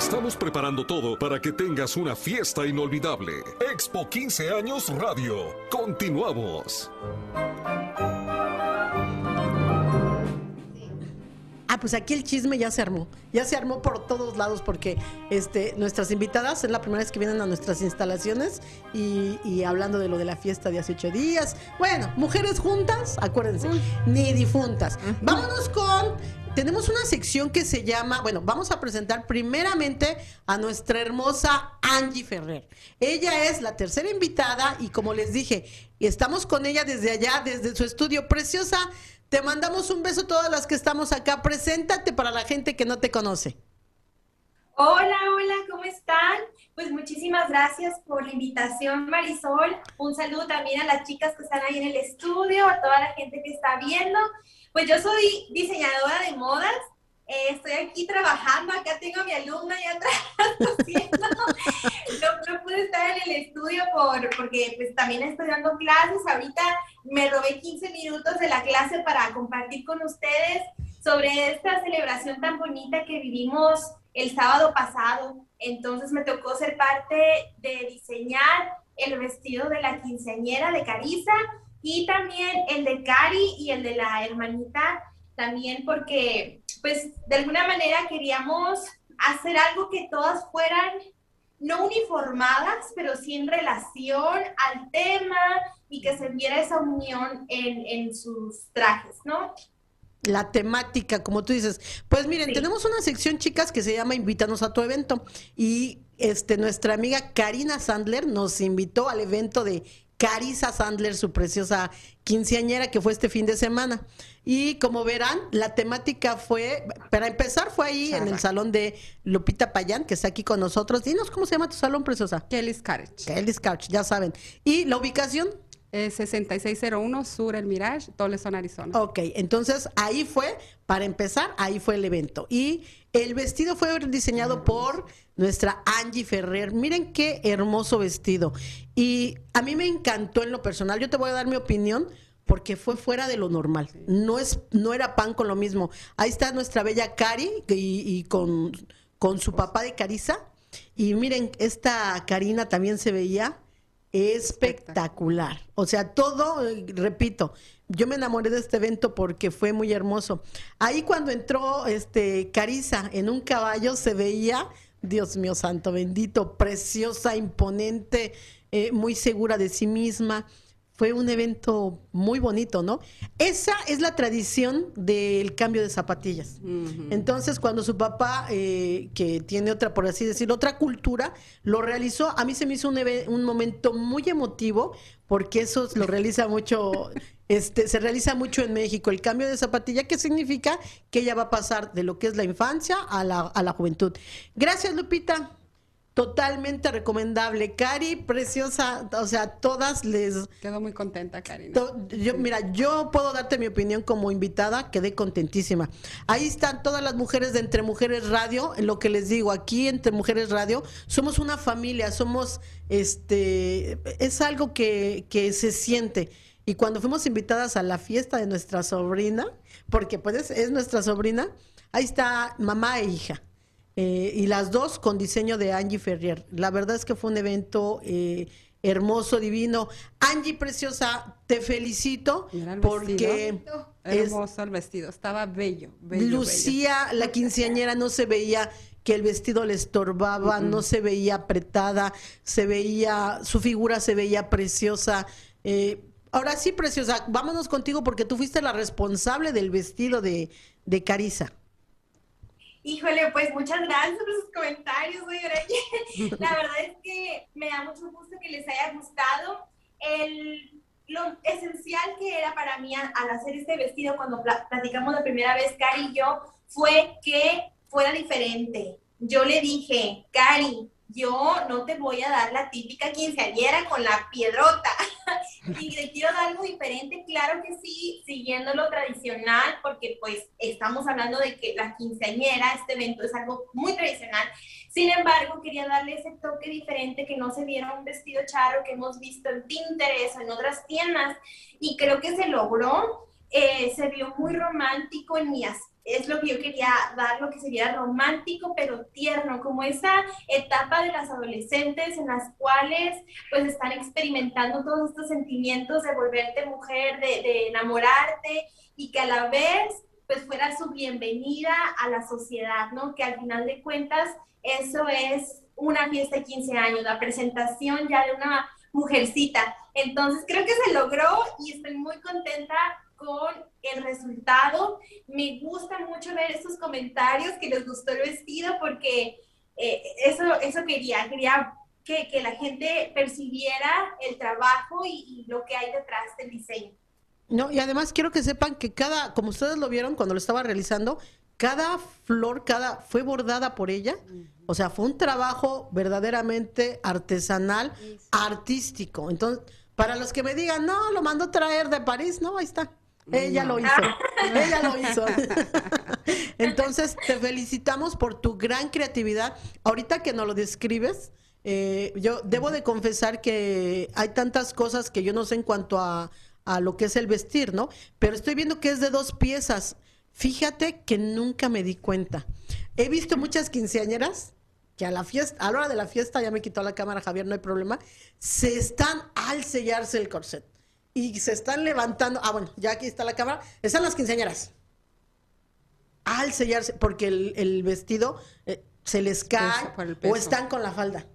Estamos preparando todo para que tengas una fiesta inolvidable. Expo 15 años Radio. Continuamos. Ah, pues aquí el chisme ya se armó. Ya se armó por todos lados porque este, nuestras invitadas es la primera vez que vienen a nuestras instalaciones y, hablando de lo de la fiesta de hace ocho días. Bueno, mujeres juntas, acuérdense, ni difuntas. Vámonos con tenemos una sección que se llama, bueno, vamos a presentar primeramente a nuestra hermosa Angie Ferrer. Ella es la tercera invitada y como les dije, estamos con ella desde allá, desde su estudio preciosa. Te mandamos un beso a todas las que estamos acá. Preséntate para la gente que no te conoce. Hola, hola, ¿cómo están? Pues muchísimas gracias por la invitación, Marisol. Un saludo también a las chicas que están ahí en el estudio, a toda la gente que está viendo. Pues yo soy diseñadora de modas, eh, estoy aquí trabajando, acá tengo a mi alumna ya atrás [LAUGHS] no, no, pude estar en el estudio por, porque pues también estoy dando clases, ahorita me robé 15 minutos de la clase para compartir con ustedes sobre esta celebración tan bonita que vivimos el sábado pasado. Entonces me tocó ser parte de diseñar el vestido de la quinceañera de Carisa y también el de Cari y el de la hermanita, también porque, pues, de alguna manera queríamos hacer algo que todas fueran no uniformadas, pero sí en relación al tema y que se viera esa unión en, en sus trajes, ¿no? la temática, como tú dices. Pues miren, tenemos una sección, chicas, que se llama Invítanos a tu evento. Y este, nuestra amiga Karina Sandler nos invitó al evento de Carisa Sandler, su preciosa quinceañera que fue este fin de semana. Y como verán, la temática fue, para empezar, fue ahí en el salón de Lupita Payán, que está aquí con nosotros. Dinos cómo se llama tu salón, preciosa. Kelly's Couch. Kelly's Couch, ya saben. ¿Y la ubicación? 6601 Sur El Mirage, Toleson, Arizona. Ok, entonces ahí fue, para empezar, ahí fue el evento. Y el vestido fue diseñado por nuestra Angie Ferrer. Miren qué hermoso vestido. Y a mí me encantó en lo personal. Yo te voy a dar mi opinión porque fue fuera de lo normal. No, es, no era pan con lo mismo. Ahí está nuestra bella Cari y, con, con su papá de Carisa Y miren, esta Karina también se veía espectacular. O sea, todo, repito, yo me enamoré de este evento porque fue muy hermoso. Ahí cuando entró este Carisa en un caballo se veía, Dios mío santo bendito, preciosa, imponente, eh, muy segura de sí misma fue un evento muy bonito, ¿no? Esa es la tradición del cambio de zapatillas. Entonces, cuando su papá, eh, que tiene otra, por así decirlo, otra cultura, lo realizó, a mí se me hizo un, un momento muy emotivo, porque eso lo realiza mucho, este, se realiza mucho en México, el cambio de zapatilla, que significa que ella va a pasar de lo que es la infancia a la, a la juventud. Gracias, Lupita. Totalmente recomendable. Cari, preciosa, o sea, todas les... Quedo muy contenta, Cari. Yo, mira, yo puedo darte mi opinión como invitada, quedé contentísima. Ahí están todas las mujeres de Entre Mujeres Radio, lo que les digo, aquí Entre Mujeres Radio, somos una familia, somos, este, es algo que, que se siente. Y cuando fuimos invitadas a la fiesta de nuestra sobrina, porque pues es nuestra sobrina, ahí está mamá e hija eh, y las dos con diseño de Angie Ferrier. La verdad es que fue un evento eh, hermoso, divino. Angie Preciosa, te felicito porque... Hermoso el vestido, estaba bello. Lucía, la quinceañera, no se veía que el vestido le estorbaba, no se veía apretada, se veía, su figura se veía preciosa. Eh, ahora sí, preciosa, vámonos contigo porque tú fuiste la responsable del vestido de, de Carisa. Híjole, pues muchas gracias por sus comentarios, La verdad es que me da mucho gusto que les haya gustado. El, lo esencial que era para mí al hacer este vestido, cuando platicamos la primera vez, Cari y yo, fue que fuera diferente. Yo le dije, Cari, yo no te voy a dar la típica quinceañera con la piedrota. [LAUGHS] y te quiero dar algo diferente, claro que sí, siguiendo lo tradicional, porque pues estamos hablando de que la quinceañera, este evento es algo muy tradicional. Sin embargo, quería darle ese toque diferente, que no se viera un vestido charro que hemos visto en Pinterest o en otras tiendas. Y creo que se logró. Eh, se vio muy romántico en mi aspecto es lo que yo quería dar, lo que sería romántico pero tierno, como esa etapa de las adolescentes en las cuales pues están experimentando todos estos sentimientos de volverte mujer, de, enamorarte y que a la vez pues fuera su bienvenida a la sociedad, ¿no? Que al final de cuentas eso es una fiesta de 15 años, la presentación ya de una mujercita. Entonces creo que se logró y estoy muy contenta con el resultado. Me gusta mucho ver estos comentarios que les gustó el vestido porque eh, eso, eso quería, quería que, que, la gente percibiera el trabajo y, lo que hay detrás del diseño. No, y además quiero que sepan que cada, como ustedes lo vieron cuando lo estaba realizando, cada flor, cada fue bordada por ella. O sea, fue un trabajo verdaderamente artesanal, artístico. Entonces, para los que me digan, no, lo mandó traer de París, no, ahí está. Ella lo hizo. Ella lo hizo. [LAUGHS] Entonces, te felicitamos por tu gran creatividad. Ahorita que nos lo describes, eh, yo debo de confesar que hay tantas cosas que yo no sé en cuanto a, a lo que es el vestir, ¿no? Pero estoy viendo que es de dos piezas. Fíjate que nunca me di cuenta. He visto muchas quinceañeras que a la fiesta, a la hora de la fiesta, ya me quitó la cámara Javier, no hay problema, se están al sellarse el corset y se están levantando. Ah, bueno, ya aquí está la cámara. Están las quinceañeras. Al sellarse, porque el, vestido eh, se les cae o están con la falda.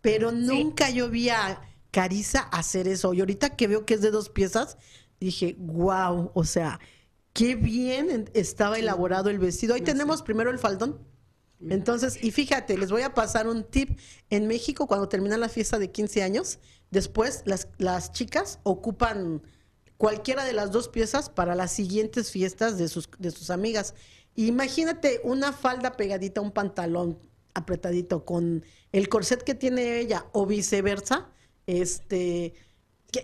Pero nunca yo vi a Carisa hacer eso. Y ahorita que veo que es de dos piezas, dije, wow, o sea, qué bien estaba elaborado el vestido. Ahí tenemos primero el faldón. Entonces, y fíjate, les voy a pasar un tip. En México, cuando termina la fiesta de 15 años, después las, las chicas ocupan cualquiera de las dos piezas para las siguientes fiestas de sus, de sus amigas. Imagínate una falda pegadita, un pantalón apretadito con el corset que tiene ella o viceversa, este...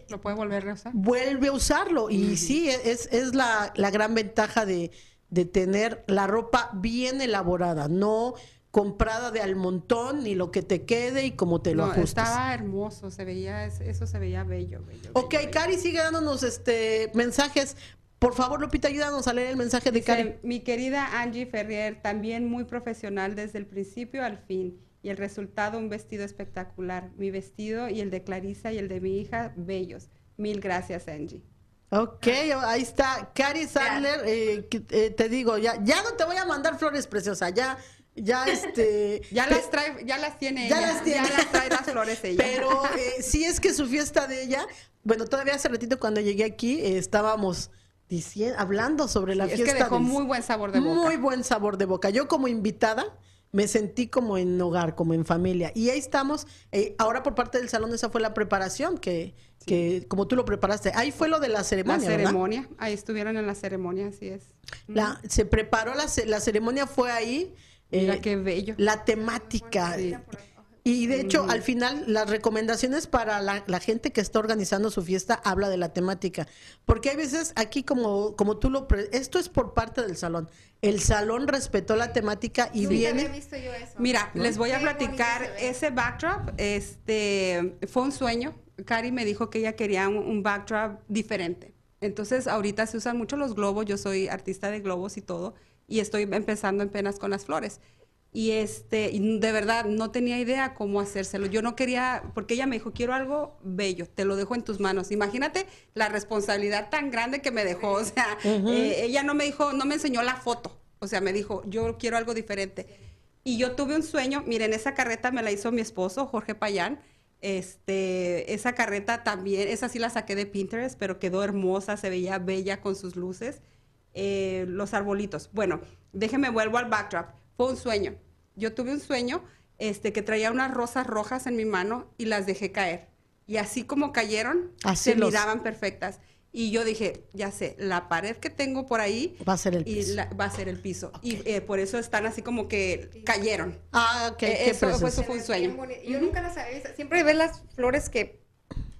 ¿Lo puede volver a usar? Vuelve a usarlo y sí, es, es la, la gran ventaja de, de tener la ropa bien elaborada, no comprada de al montón, ni lo que te quede y como te lo no, Estaba hermoso, se veía, eso se veía bello, bello. Ok, Cari sigue dándonos este mensajes. Por favor, Lupita, ayúdanos a leer el mensaje de Cari. Mi querida Angie Ferrier, también muy profesional desde el principio al fin y el resultado un vestido espectacular. Mi vestido y el de Clarisa y el de mi hija, bellos. Mil gracias, Angie. Ok, ahí está. Cari Sadler, eh, eh, te digo, ya, ya no te voy a mandar flores preciosas, ya, ya este. [LAUGHS] ya las trae, ya las tiene ya ella. Las tiene. Ya las trae las flores ella. Pero eh, sí es que su fiesta de ella, bueno, todavía hace ratito cuando llegué aquí estábamos diciendo, hablando sobre la sí, fiesta. Es que dejó muy buen sabor de boca. Muy buen sabor de boca. Yo como invitada me sentí como en hogar, como en familia. Y ahí estamos. Eh, ahora por parte del salón esa fue la preparación que, sí. que como tú lo preparaste. Ahí fue lo de la ceremonia. La ceremonia, ¿verdad? ahí estuvieron en la ceremonia, así es. La, se preparó la, la ceremonia, fue ahí. Mira eh, qué bello. La temática. Y de hecho, al final, las recomendaciones para la, la, gente que está organizando su fiesta habla de la temática. Porque hay veces aquí, como, como tú lo... Esto es por parte del salón. El salón respetó la temática y sí, viene... Visto yo eso. Mira, ¿no? les voy a platicar ese backdrop. Este fue un sueño. Cari me dijo que ella quería un, un backdrop diferente. Entonces, ahorita se usan mucho los globos. Yo soy artista de globos y todo. Y estoy empezando apenas con las flores y este de verdad no tenía idea cómo hacérselo. Yo no quería, porque ella me dijo, quiero algo bello, te lo dejo en tus manos. Imagínate la responsabilidad tan grande que me dejó. O sea, uh -huh. eh, ella no me dijo, no me enseñó la foto. O sea, me dijo, yo quiero algo diferente. Y yo tuve un sueño, miren, esa carreta me la hizo mi esposo, Jorge Payán. Este, esa carreta también, esa sí la saqué de Pinterest, pero quedó hermosa, se veía bella con sus luces. Eh, los arbolitos. Bueno, déjeme vuelvo al backdrop fue un sueño. Yo tuve un sueño este, que traía unas rosas rojas en mi mano y las dejé caer. Y así como cayeron, así se los... miraban perfectas. Y yo dije, ya sé, la pared que tengo por ahí va a ser el y piso. La, va a ser el piso. Okay. Y eh, por eso están así como que cayeron. Ah, ok. Eh, eso, fue, eso, fue un sueño. Yo nunca las había visto. Siempre ves las flores que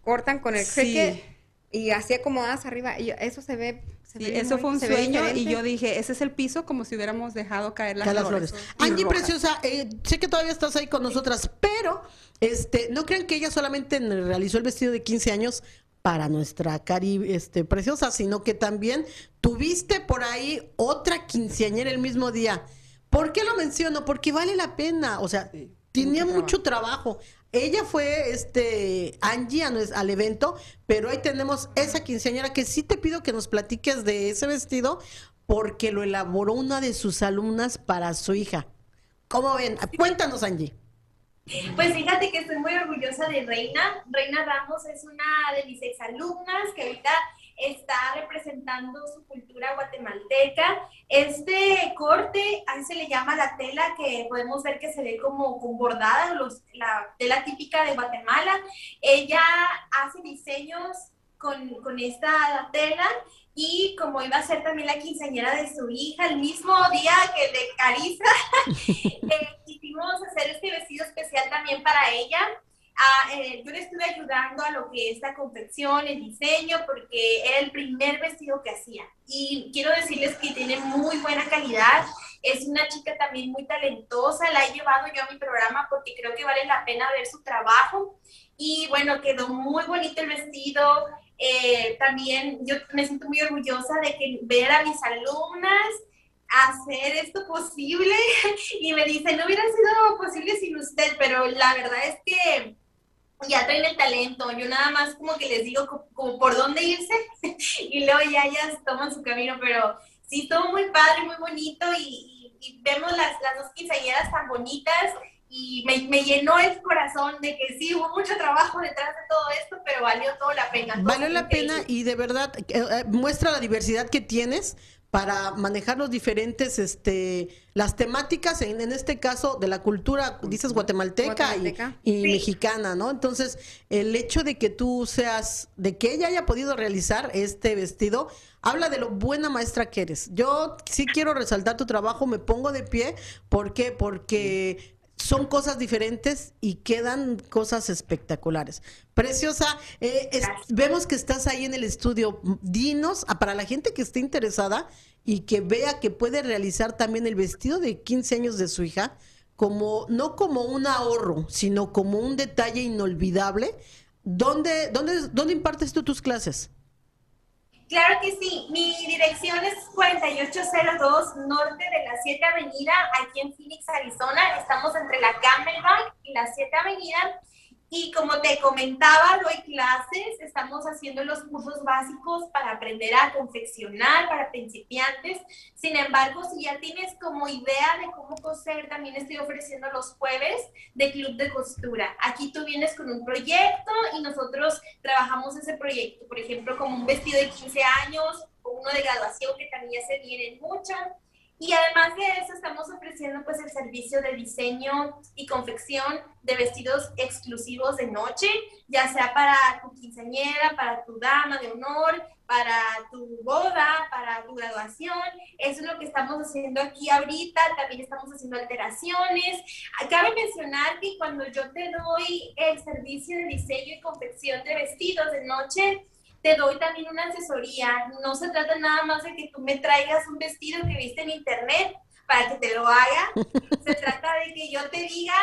cortan con el sí. y así acomodadas arriba. Y eso se ve Sí, eso muy, fue un sueño y yo dije, ese es el piso como si hubiéramos dejado caer las, flores. las flores. Angie rojas. Preciosa, eh, sé que todavía estás ahí con nosotras, pero este, no crean que ella solamente realizó el vestido de 15 años para nuestra Cari este, Preciosa, sino que también tuviste por ahí otra quinceañera el mismo día. ¿Por qué lo menciono? Porque vale la pena, o sea, sí, tenía mucho, mucho trabajo. Ella fue este Angie al evento, pero ahí tenemos esa quinceañera que sí te pido que nos platiques de ese vestido porque lo elaboró una de sus alumnas para su hija. ¿Cómo ven? Cuéntanos, Angie. Pues fíjate que estoy muy orgullosa de Reina. Reina Ramos es una de mis exalumnas que ahorita está representando su cultura guatemalteca. Este corte, ahí se le llama la tela que podemos ver que se ve como con bordada, los, la tela típica de Guatemala. Ella hace diseños con, con esta tela y como iba a ser también la quinceañera de su hija, el mismo día que de Carissa, [LAUGHS] eh, quisimos hacer este vestido especial también para ella. Ah, eh, yo le estuve ayudando a lo que es la confección, el diseño, porque era el primer vestido que hacía. Y quiero decirles que tiene muy buena calidad. Es una chica también muy talentosa. La he llevado yo a mi programa porque creo que vale la pena ver su trabajo. Y bueno, quedó muy bonito el vestido. Eh, también yo me siento muy orgullosa de que ver a mis alumnas hacer esto posible [LAUGHS] y me dice, no hubiera sido posible sin usted, pero la verdad es que ya traen el talento, yo nada más como que les digo como, como por dónde irse [LAUGHS] y luego ya ellas toman su camino, pero sí, todo muy padre, muy bonito y, y, y vemos las, las dos quinceañeras tan bonitas y me, me, llenó el corazón de que sí, hubo mucho trabajo detrás de todo esto, pero valió toda la pena. Valió la pena y de verdad eh, eh, muestra la diversidad que tienes para manejar los diferentes, este, las temáticas, en, en este caso de la cultura, dices guatemalteca, guatemalteca. y, y Sí. mexicana, ¿no? Entonces, el hecho de que tú seas, de que ella haya podido realizar este vestido, habla de lo buena maestra que eres. Yo sí quiero resaltar tu trabajo, me pongo de pie, ¿por qué? Porque son cosas diferentes y quedan cosas espectaculares. Preciosa, eh, es- vemos que estás ahí en el estudio. Dinos, ah, para la gente que esté interesada y que vea que puede realizar también el vestido de 15 años de su hija, como no como un ahorro, sino como un detalle inolvidable. ¿Dónde, dónde, dónde impartes tú tus clases? Claro que sí, mi dirección es 4802 Norte de la 7 Avenida, aquí en Phoenix, Arizona. Estamos entre la Camelback y la 7 Avenida. Y como te comentaba, doy clases, estamos haciendo los cursos básicos para aprender a confeccionar para principiantes. Sin embargo, si ya tienes como idea de cómo coser, también estoy ofreciendo los jueves de club de costura. Aquí tú vienes con un proyecto y nosotros trabajamos ese proyecto, por ejemplo, como un vestido de 15 años o uno de graduación que también ya se vienen mucho y además de eso, estamos ofreciendo pues el servicio de diseño y confección de vestidos exclusivos de noche, ya sea para tu quinceañera, para tu dama de honor, para tu boda, para tu graduación. Eso es lo que estamos haciendo aquí ahorita. También estamos haciendo alteraciones. Cabe mencionar que cuando yo te doy el servicio de diseño y confección de vestidos de noche, te doy también una asesoría. No se trata nada más de que tú me traigas un vestido que viste en internet para que te lo haga. [LAUGHS] Se trata de que yo te diga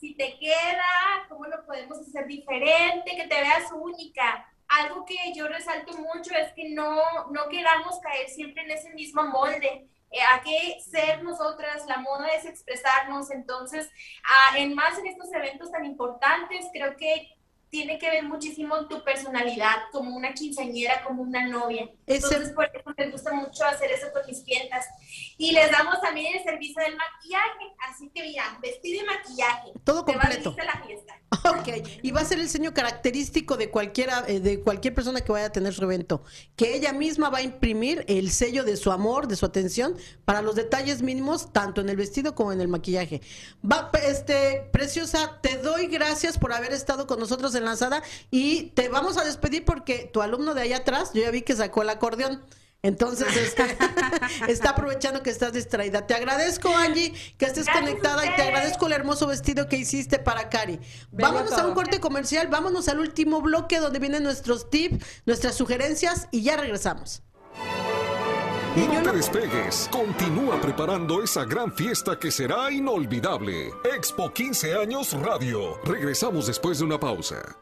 si te queda, cómo lo podemos hacer diferente, que te veas única. Algo que yo resalto mucho es que no, no queramos caer siempre en ese mismo molde. Eh, hay que ser nosotras, la moda es expresarnos, entonces, ah, en más en estos eventos tan importantes, creo que tiene que ver muchísimo tu personalidad, como una quinceañera, como una novia. Entonces, por eso me gusta mucho hacer eso con mis clientas. Y les damos también el servicio del maquillaje, así que mira, vestido y maquillaje. Todo completo. Te la fiesta. [LAUGHS] Ok, y va a ser el diseño característico de cualquiera, eh, de cualquier persona que vaya a tener su evento, que ella misma va a imprimir el sello de su amor, de su atención, para los detalles mínimos, tanto en el vestido como en el maquillaje. Va, este, preciosa, te doy gracias por haber estado con nosotros en lanzada y te vamos a despedir porque tu alumno de allá atrás, yo ya vi que sacó el acordeón. Entonces este, [LAUGHS] está aprovechando que estás distraída. Te agradezco, Angie, que estés conectada y te agradezco el hermoso vestido que hiciste para Cari. vámonos a un corte comercial, vámonos al último bloque donde vienen nuestros tips, nuestras sugerencias y ya regresamos. No te despegues, continúa preparando esa gran fiesta que será inolvidable. Expo 15 años Radio. Regresamos después de una pausa.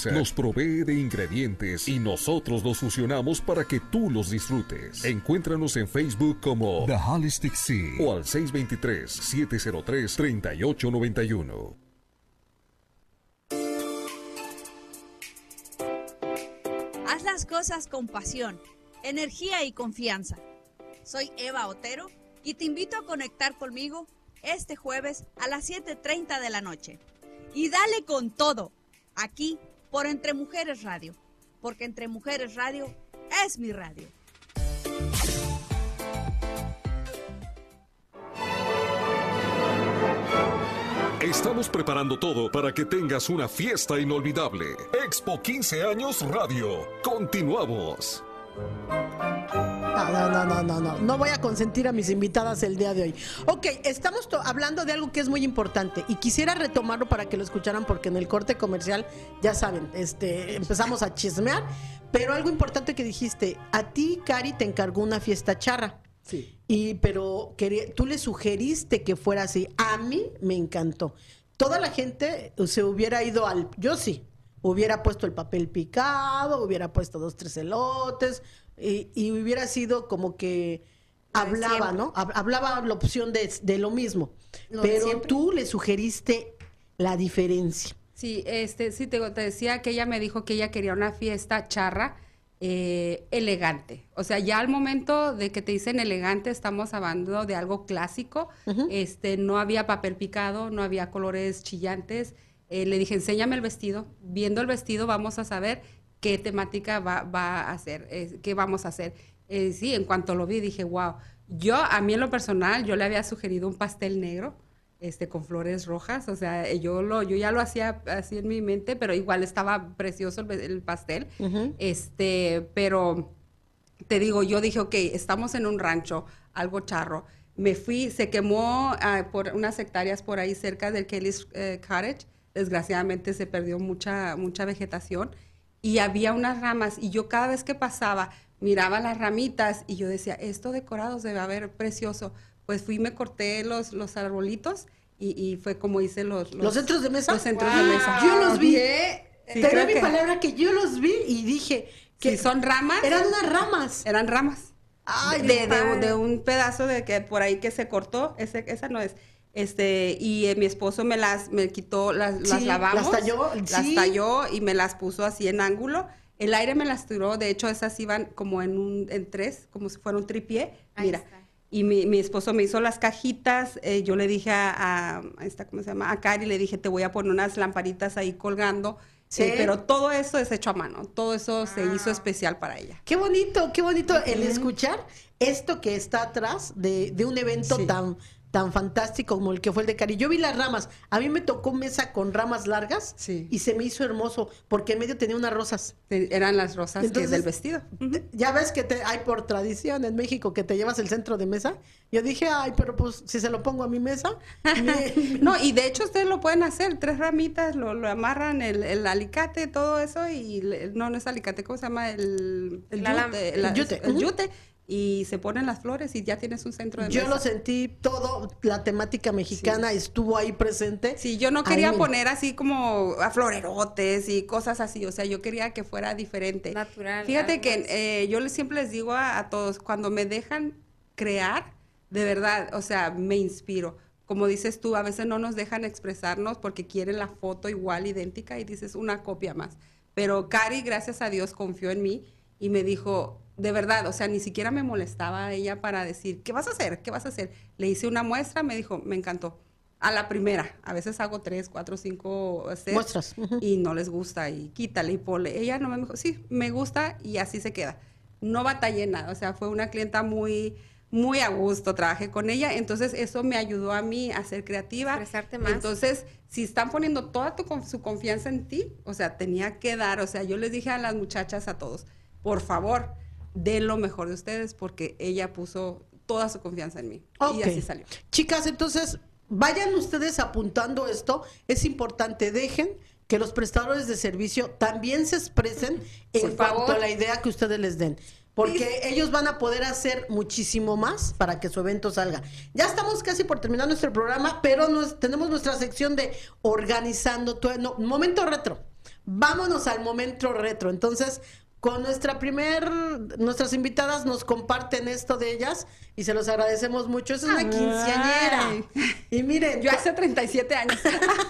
nos provee de ingredientes y nosotros los fusionamos para que tú los disfrutes. Encuéntranos en Facebook como The Holistic Sea o al 623-703-3891. Haz las cosas con pasión, energía y confianza. Soy Eva Otero y te invito a conectar conmigo este jueves a las 7.30 de la noche. Y dale con todo, aquí por Entre Mujeres Radio, porque Entre Mujeres Radio es mi radio. Estamos preparando todo para que tengas una fiesta inolvidable. Expo 15 años Radio. Continuamos. No, no, no, no, no, no. voy a consentir a mis invitadas el día de hoy. Ok, estamos hablando de algo que es muy importante y quisiera retomarlo para que lo escucharan porque en el corte comercial, ya saben, este, empezamos a chismear, pero algo importante que dijiste, a ti, Cari, te encargó una fiesta charra. Sí. Y, pero tú le sugeriste que fuera así. A mí me encantó. Toda la gente se hubiera ido al, yo sí, hubiera puesto el papel picado, hubiera puesto dos, tres elotes, y, hubiera sido como que hablaba, ¿no? Hablaba la opción de, lo mismo. pero tú le sugeriste la diferencia. Sí, este, sí, te, decía que ella me dijo que ella quería una fiesta charra, eh, elegante. O sea, ya al momento de que te dicen elegante, estamos hablando de algo clásico. Este, no había papel picado, no había colores chillantes. Eh, le dije, enséñame el vestido. Viendo el vestido vamos a saber qué temática va, va a hacer, eh, qué vamos a hacer. Eh, sí, en cuanto lo vi dije, wow. Yo, a mí en lo personal, yo le había sugerido un pastel negro, este, con flores rojas, o sea, eh, yo, lo, yo ya lo hacía así en mi mente, pero igual estaba precioso el, pastel, este, pero te digo, yo dije, ok, estamos en un rancho, algo charro. Me fui, se quemó ah, por unas hectáreas por ahí cerca del Kelly's eh, Cottage. Desgraciadamente se perdió mucha, mucha vegetación y había unas ramas y yo cada vez que pasaba miraba las ramitas y yo decía, esto decorado se va a ver precioso. Pues fui y me corté los, los arbolitos y, y fue como hice los, ¿Los centros de mesa? Los centros de mesa. Yo los vi. Sí, mi que- palabra que yo los vi y dije que son ramas. eran unas ramas. Eran ramas. Ay, de, de- de un pedazo de que por ahí que se cortó, ese, esa no es. Este, y eh, mi esposo me las, me quitó, las, las Sí, lavamos. las talló, Las sí. talló y me las puso así en ángulo. El aire me las tiró, de hecho esas iban como en un, en tres, como si fuera un tripié. Ahí Mira. está. Y mi, mi esposo me hizo las cajitas, eh, yo le dije a, esta, ¿cómo se llama? A Cari, le dije, te voy a poner unas lamparitas ahí colgando. Sí. Eh, pero todo eso es hecho a mano, todo eso se hizo Ah. especial para ella. Qué bonito, qué bonito el escuchar esto que está atrás de, de un evento Sí. tan tan fantástico como el que fue el de Cari. Yo vi las ramas. A mí me tocó mesa con ramas largas Sí. y se me hizo hermoso porque en medio tenía unas rosas. Eran las rosas Entonces, del vestido. Ya ves que te, hay por tradición en México que te llevas el centro de mesa. Yo dije, ay, pero pues si se lo pongo a mi mesa. [LAUGHS] me- No, y de hecho ustedes lo pueden hacer, tres ramitas, lo, lo amarran, el, el alicate, todo eso, y le- no, no es alicate, ¿cómo se llama? El, el yute, el la- yute, el ujú. yute, y se ponen las flores y ya tienes un centro de yo mesa. lo sentí todo, la temática mexicana estuvo ahí presente. Sí, yo no quería poner así como a florerotes y cosas así, o sea, yo quería que fuera diferente. Natural, Fíjate que eh, yo les- siempre les digo a, a todos, cuando me dejan crear, de verdad, o sea, me inspiro. Como dices tú, a veces no nos dejan expresarnos porque quieren la foto igual, idéntica, y dices una copia más. Pero Cari, gracias a Dios, confió en mí y me dijo, de verdad, o sea, ni siquiera me molestaba ella para decir, ¿qué vas a hacer? ¿Qué vas a hacer? Le hice una muestra, me dijo, me encantó. A la primera, a veces hago tres, cuatro, cinco sets Muestras, y no les gusta y quítale y ponle. Ella no me dijo, sí, me gusta y así se queda. No batallé nada, o sea, fue una clienta muy, muy a gusto, trabajé con ella, entonces eso me ayudó a mí a ser creativa. Expresarte más. Entonces, si están poniendo toda tu, su confianza en ti, o sea, tenía que dar, o sea, yo les dije a las muchachas, a todos, por favor, den lo mejor de ustedes porque ella puso toda su confianza en mí y así salió. Chicas, entonces, vayan ustedes apuntando esto. Es importante, dejen que los prestadores de servicio también se expresen en Por cuanto favor. a la idea que ustedes les den. Porque ellos van a poder hacer muchísimo más para que su evento salga. Ya estamos casi por terminar nuestro programa, pero nos- tenemos nuestra sección de organizando tu no, momento retro. Vámonos al momento retro. Entonces, con nuestra primer, nuestras invitadas nos comparten esto de ellas y se los agradecemos mucho. Es una quinceañera. Y miren, Yo hace 37 años.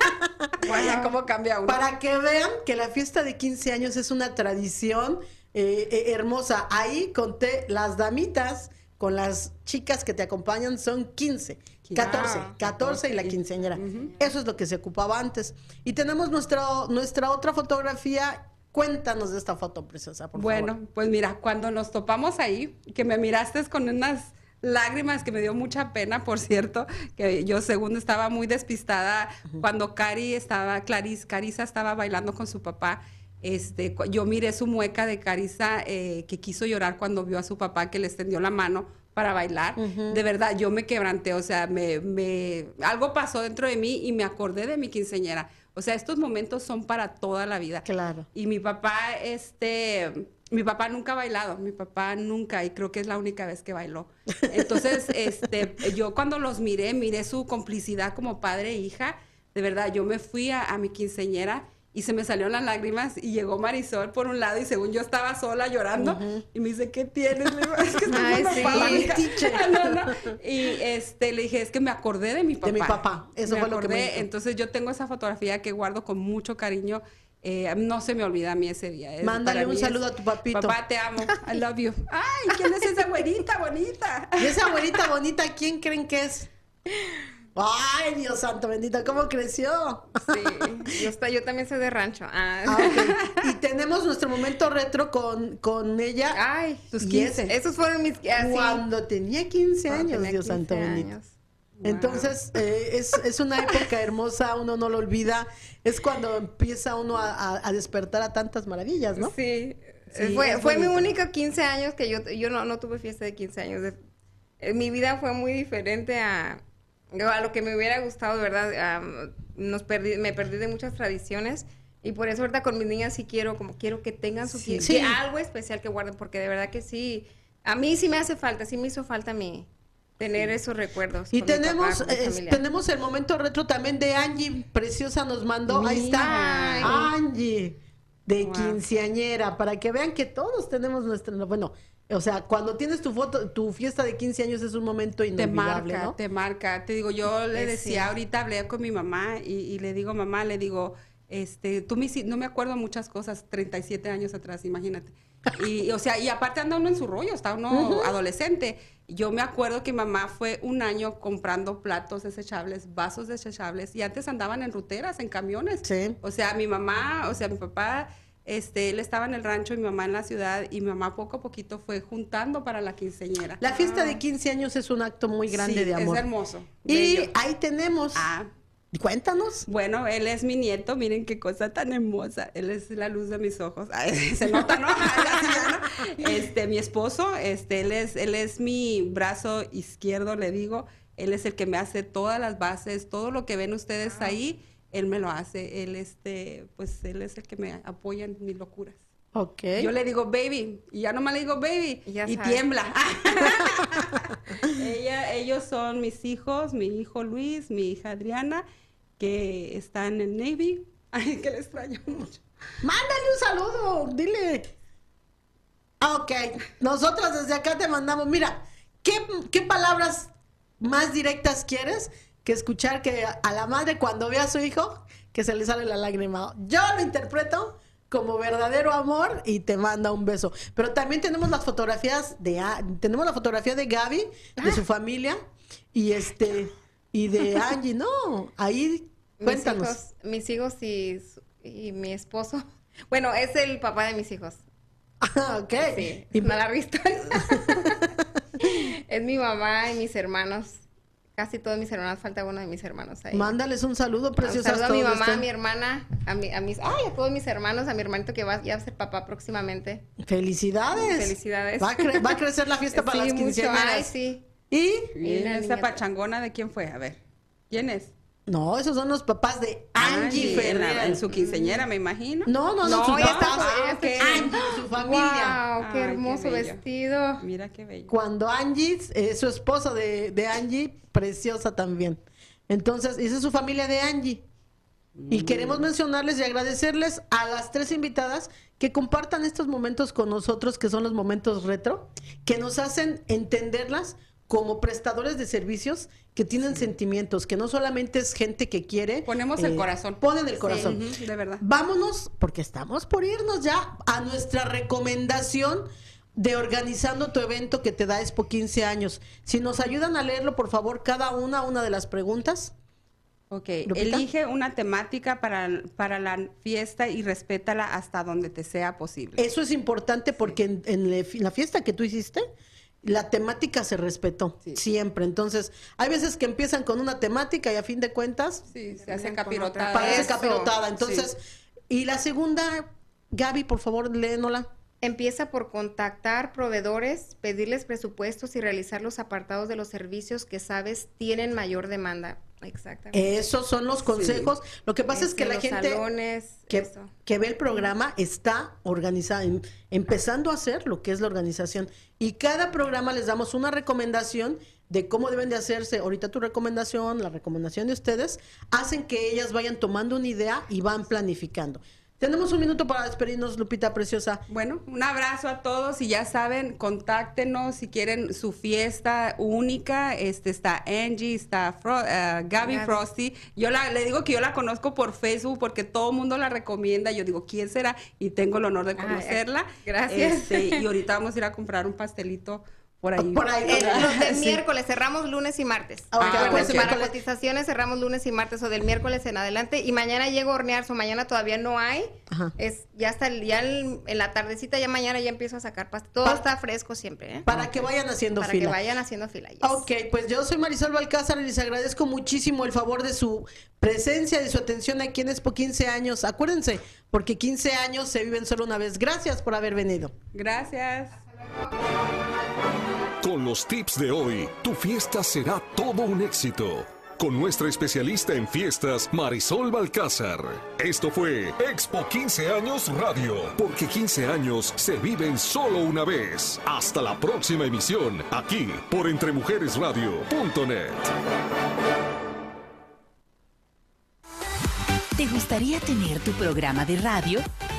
[LAUGHS] Vaya, cómo cambia uno. para que vean que la fiesta de 15 años es una tradición eh, eh, hermosa. Ahí conté las damitas con las chicas que te acompañan son 15, 14, Ah, 14 y la quinceañera. Eso es lo que se ocupaba antes. Y tenemos nuestra, nuestra otra fotografía. Cuéntanos de esta foto preciosa, por Bueno, favor. pues mira, cuando nos topamos ahí, que me miraste con unas lágrimas que me dio mucha pena, por cierto, que yo según estaba muy despistada cuando Cari estaba, Clarice, Carisa estaba bailando con su papá. Este, yo miré su mueca de Carisa eh, que quiso llorar cuando vio a su papá que le extendió la mano para bailar. De verdad, yo me quebranté, o sea, me, me, algo pasó dentro de mí y me acordé de mi quinceñera. O sea, estos momentos son para toda la vida. Claro. Y mi papá, este, mi papá nunca ha bailado, mi papá nunca, y creo que es la única vez que bailó. Entonces, [LAUGHS] este, yo cuando los miré, miré su complicidad como padre e hija, de verdad, yo me fui a, a mi quinceñera y se me salieron las lágrimas y llegó Marisol por un lado y según yo estaba sola llorando y me dice, ¿qué tienes? Le digo, es que estoy Ay, sí. enojada". Metiche. [LAUGHS] No, no. Y este, le dije, es que me acordé de mi papá. De mi papá. Eso fue lo que me. Entonces yo tengo esa fotografía que guardo con mucho cariño. Eh, no se me olvida a mí ese día. Es- Mándale un saludo a tu papito. Papá, te amo. I love you. Ay, ¿quién es esa güerita bonita? [LAUGHS] Y esa abuelita bonita, ¿quién creen que es? Ay, Dios santo bendito, ¿cómo creció? Sí, [LAUGHS] yo, está- yo también soy de rancho. Ah. Ah. [LAUGHS] Y tenemos nuestro momento retro con, con ella Ay, Tus Y 15. esos fueron mis... ah, sí. cuando tenía 15 Cuando años, tenía Dios santo 15 bendito. años. Entonces, eh, es, es una época hermosa, uno no lo olvida. Es cuando empieza uno a, a- a despertar a tantas maravillas, ¿no? Sí, Eh, fue fue mi único 15 años que yo, yo no, no tuve fiesta de 15 años. Mi vida fue muy diferente a, a lo que me hubiera gustado, de verdad. nos perdí, me perdí de muchas tradiciones. Y por eso ahorita con mis niñas sí quiero, como quiero que tengan su Sí. algo especial que guarden, porque de verdad que sí, a mí sí me hace falta, sí me hizo falta mi tener esos recuerdos. Y papá, tenemos, eh, tenemos el momento retro también de Angie, preciosa nos mandó, ahí está. Angie, de Wow. quinceañera, para que vean que todos tenemos nuestra, bueno, o sea, cuando tienes tu foto, tu fiesta de 15 años es un momento Te inolvidable, marca, ¿no? te marca. Te digo, yo le decía, sí. ahorita hablé con mi mamá y, y le digo, mamá, le digo, este, tú me no me acuerdo muchas cosas 37 años atrás, imagínate. Y, y, o sea, y aparte anda uno en su rollo, está uno adolescente. Yo me acuerdo que mamá fue un año comprando platos desechables, vasos desechables, y antes andaban en ruteras, en camiones. Sí. O sea, mi mamá, o sea, mi papá, este, él estaba en el rancho, mi mamá en la ciudad, y mi mamá poco a poquito fue juntando para la quinceñera. La fiesta de 15 años es un acto muy grande Sí, de amor. Es hermoso. Y ahí tenemos, Ah, cuéntanos. bueno, él es mi nieto, miren qué cosa tan hermosa. Él es la luz de mis ojos. [LAUGHS] Ay, se nota, [LAUGHS] ¿no? Este, mi esposo, este, él es, él es mi brazo izquierdo, le digo. Él es el que me hace todas las bases, todo lo que ven ustedes ahí, él me lo hace. Él, este, pues, él es el que me apoya en mis locuras. Ok. Yo le digo baby y ya nomás le digo baby Y ya y sabe. tiembla. [LAUGHS] [LAUGHS] Ella, ellos son mis hijos, mi hijo Luis, mi hija Adriana, que está en el Navy. [LAUGHS] Ay, que le extraño mucho. Mándale un saludo, dile. Ok, nosotros desde acá te mandamos. Mira, ¿qué, qué palabras más directas quieres que escuchar que a la madre cuando ve a su hijo que se le sale la lágrima? Yo lo interpreto como verdadero amor y te manda un beso. Pero también tenemos las fotografías de tenemos la fotografía de Gaby, de su familia y este y de [LAUGHS] Angie, no, ahí mis cuéntanos. hijos, mis hijos y, mi esposo. [LAUGHS] Bueno, es el papá de mis hijos. [LAUGHS] Ah, ok. Sí, Y- una larga historia. es mi mamá y mis hermanos. Casi todos mis hermanos, falta uno de mis hermanos ahí. Mándales un saludo, Un preciosa. saludo a mi mamá, a mi hermana, a, mi, a mis, ay, a todos mis hermanos, a mi hermanito que va ya a ser papá próximamente. Felicidades. Felicidades. Va a, cre- va a [LAUGHS] crecer la fiesta para Sí, las mucho. quinceañeras. Ay, sí. Y ¿Y esa pachangona de quién fue? A ver, ¿quién es? No, esos son los papás de Angie Ay, en, la- Ferrer. en su quinceñera, me imagino. No, no, no, No, ella está- está- Angie, su familia. Wow, qué Ay, qué hermoso vestido. Mira qué bello. Cuando Angie, eh, su esposo de, de Angie, preciosa también. Entonces, esa es su familia de Angie. Mm. Y queremos mencionarles y agradecerles a las tres invitadas que compartan estos momentos con nosotros, que son los momentos retro, que nos hacen entenderlas como prestadores de servicios que tienen sentimientos, que no solamente es gente que quiere. eh, Ponemos el corazón. Ponen el corazón. De verdad. Vámonos, porque estamos por irnos ya a nuestra recomendación de organizando tu evento que te da Expo 15 años. Si nos ayudan a leerlo, por favor, cada una, una de las preguntas. Ok, ¿Lupita? elige una temática para, para la fiesta y respétala hasta donde te sea posible. Eso es importante porque en, la fiesta que tú hiciste, la temática se respetó Sí. siempre. Entonces, hay veces que empiezan con una temática y a fin de cuentas Sí, se hace capirotada. otra. parece Eso. capirotada. Entonces, y la segunda, Gaby, por favor, léenola. Empieza por contactar proveedores, pedirles presupuestos y realizar los apartados de los servicios que sabes tienen mayor demanda. Exactamente. Esos son los consejos. Lo que pasa es que la gente salones, que, eso. que ve el programa está organizada, em- empezando a hacer lo que es la organización. Y cada programa les damos una recomendación de cómo deben de hacerse. Ahorita tu recomendación, la recomendación de ustedes, hacen que ellas vayan tomando una idea y van planificando. Tenemos un minuto para despedirnos, Lupita Preciosa. Bueno, un abrazo a todos y ya saben, contáctenos si quieren su fiesta única. Este está Angie, está Fro- eh, Gaby. Frosty. Yo la, le digo que yo la conozco por Facebook porque todo el mundo la recomienda. Yo digo, ¿quién será? Y tengo el honor de Ay, conocerla. gracias. Este, y [LAUGHS] ahorita vamos a ir a comprar un pastelito por ahí. Por ahí. El- los del [LAUGHS] Sí. miércoles cerramos lunes y martes. Ah, para cotizaciones cerramos lunes y martes o del miércoles en adelante. Y mañana llego a hornear, o mañana todavía no hay. Ajá. Es ya hasta el, ya el- en la tardecita, ya mañana ya empiezo a sacar pasta. Todo Pa- está fresco siempre, ¿eh? Para que vayan haciendo Para fila. que vayan haciendo fila. yes. Ok, pues yo soy Marisol Balcázar y les agradezco muchísimo el favor de su presencia, de su atención aquí en Expo 15 años. Acuérdense, porque 15 años se viven solo una vez. Gracias por haber venido. Gracias. Con los tips de hoy, tu fiesta será todo un éxito. Con nuestra especialista en fiestas, Marisol Balcázar. Esto fue Expo 15 años Radio, porque 15 años se viven solo una vez. Hasta la próxima emisión, aquí por entremujeresradio.net. ¿Te gustaría tener tu programa de radio?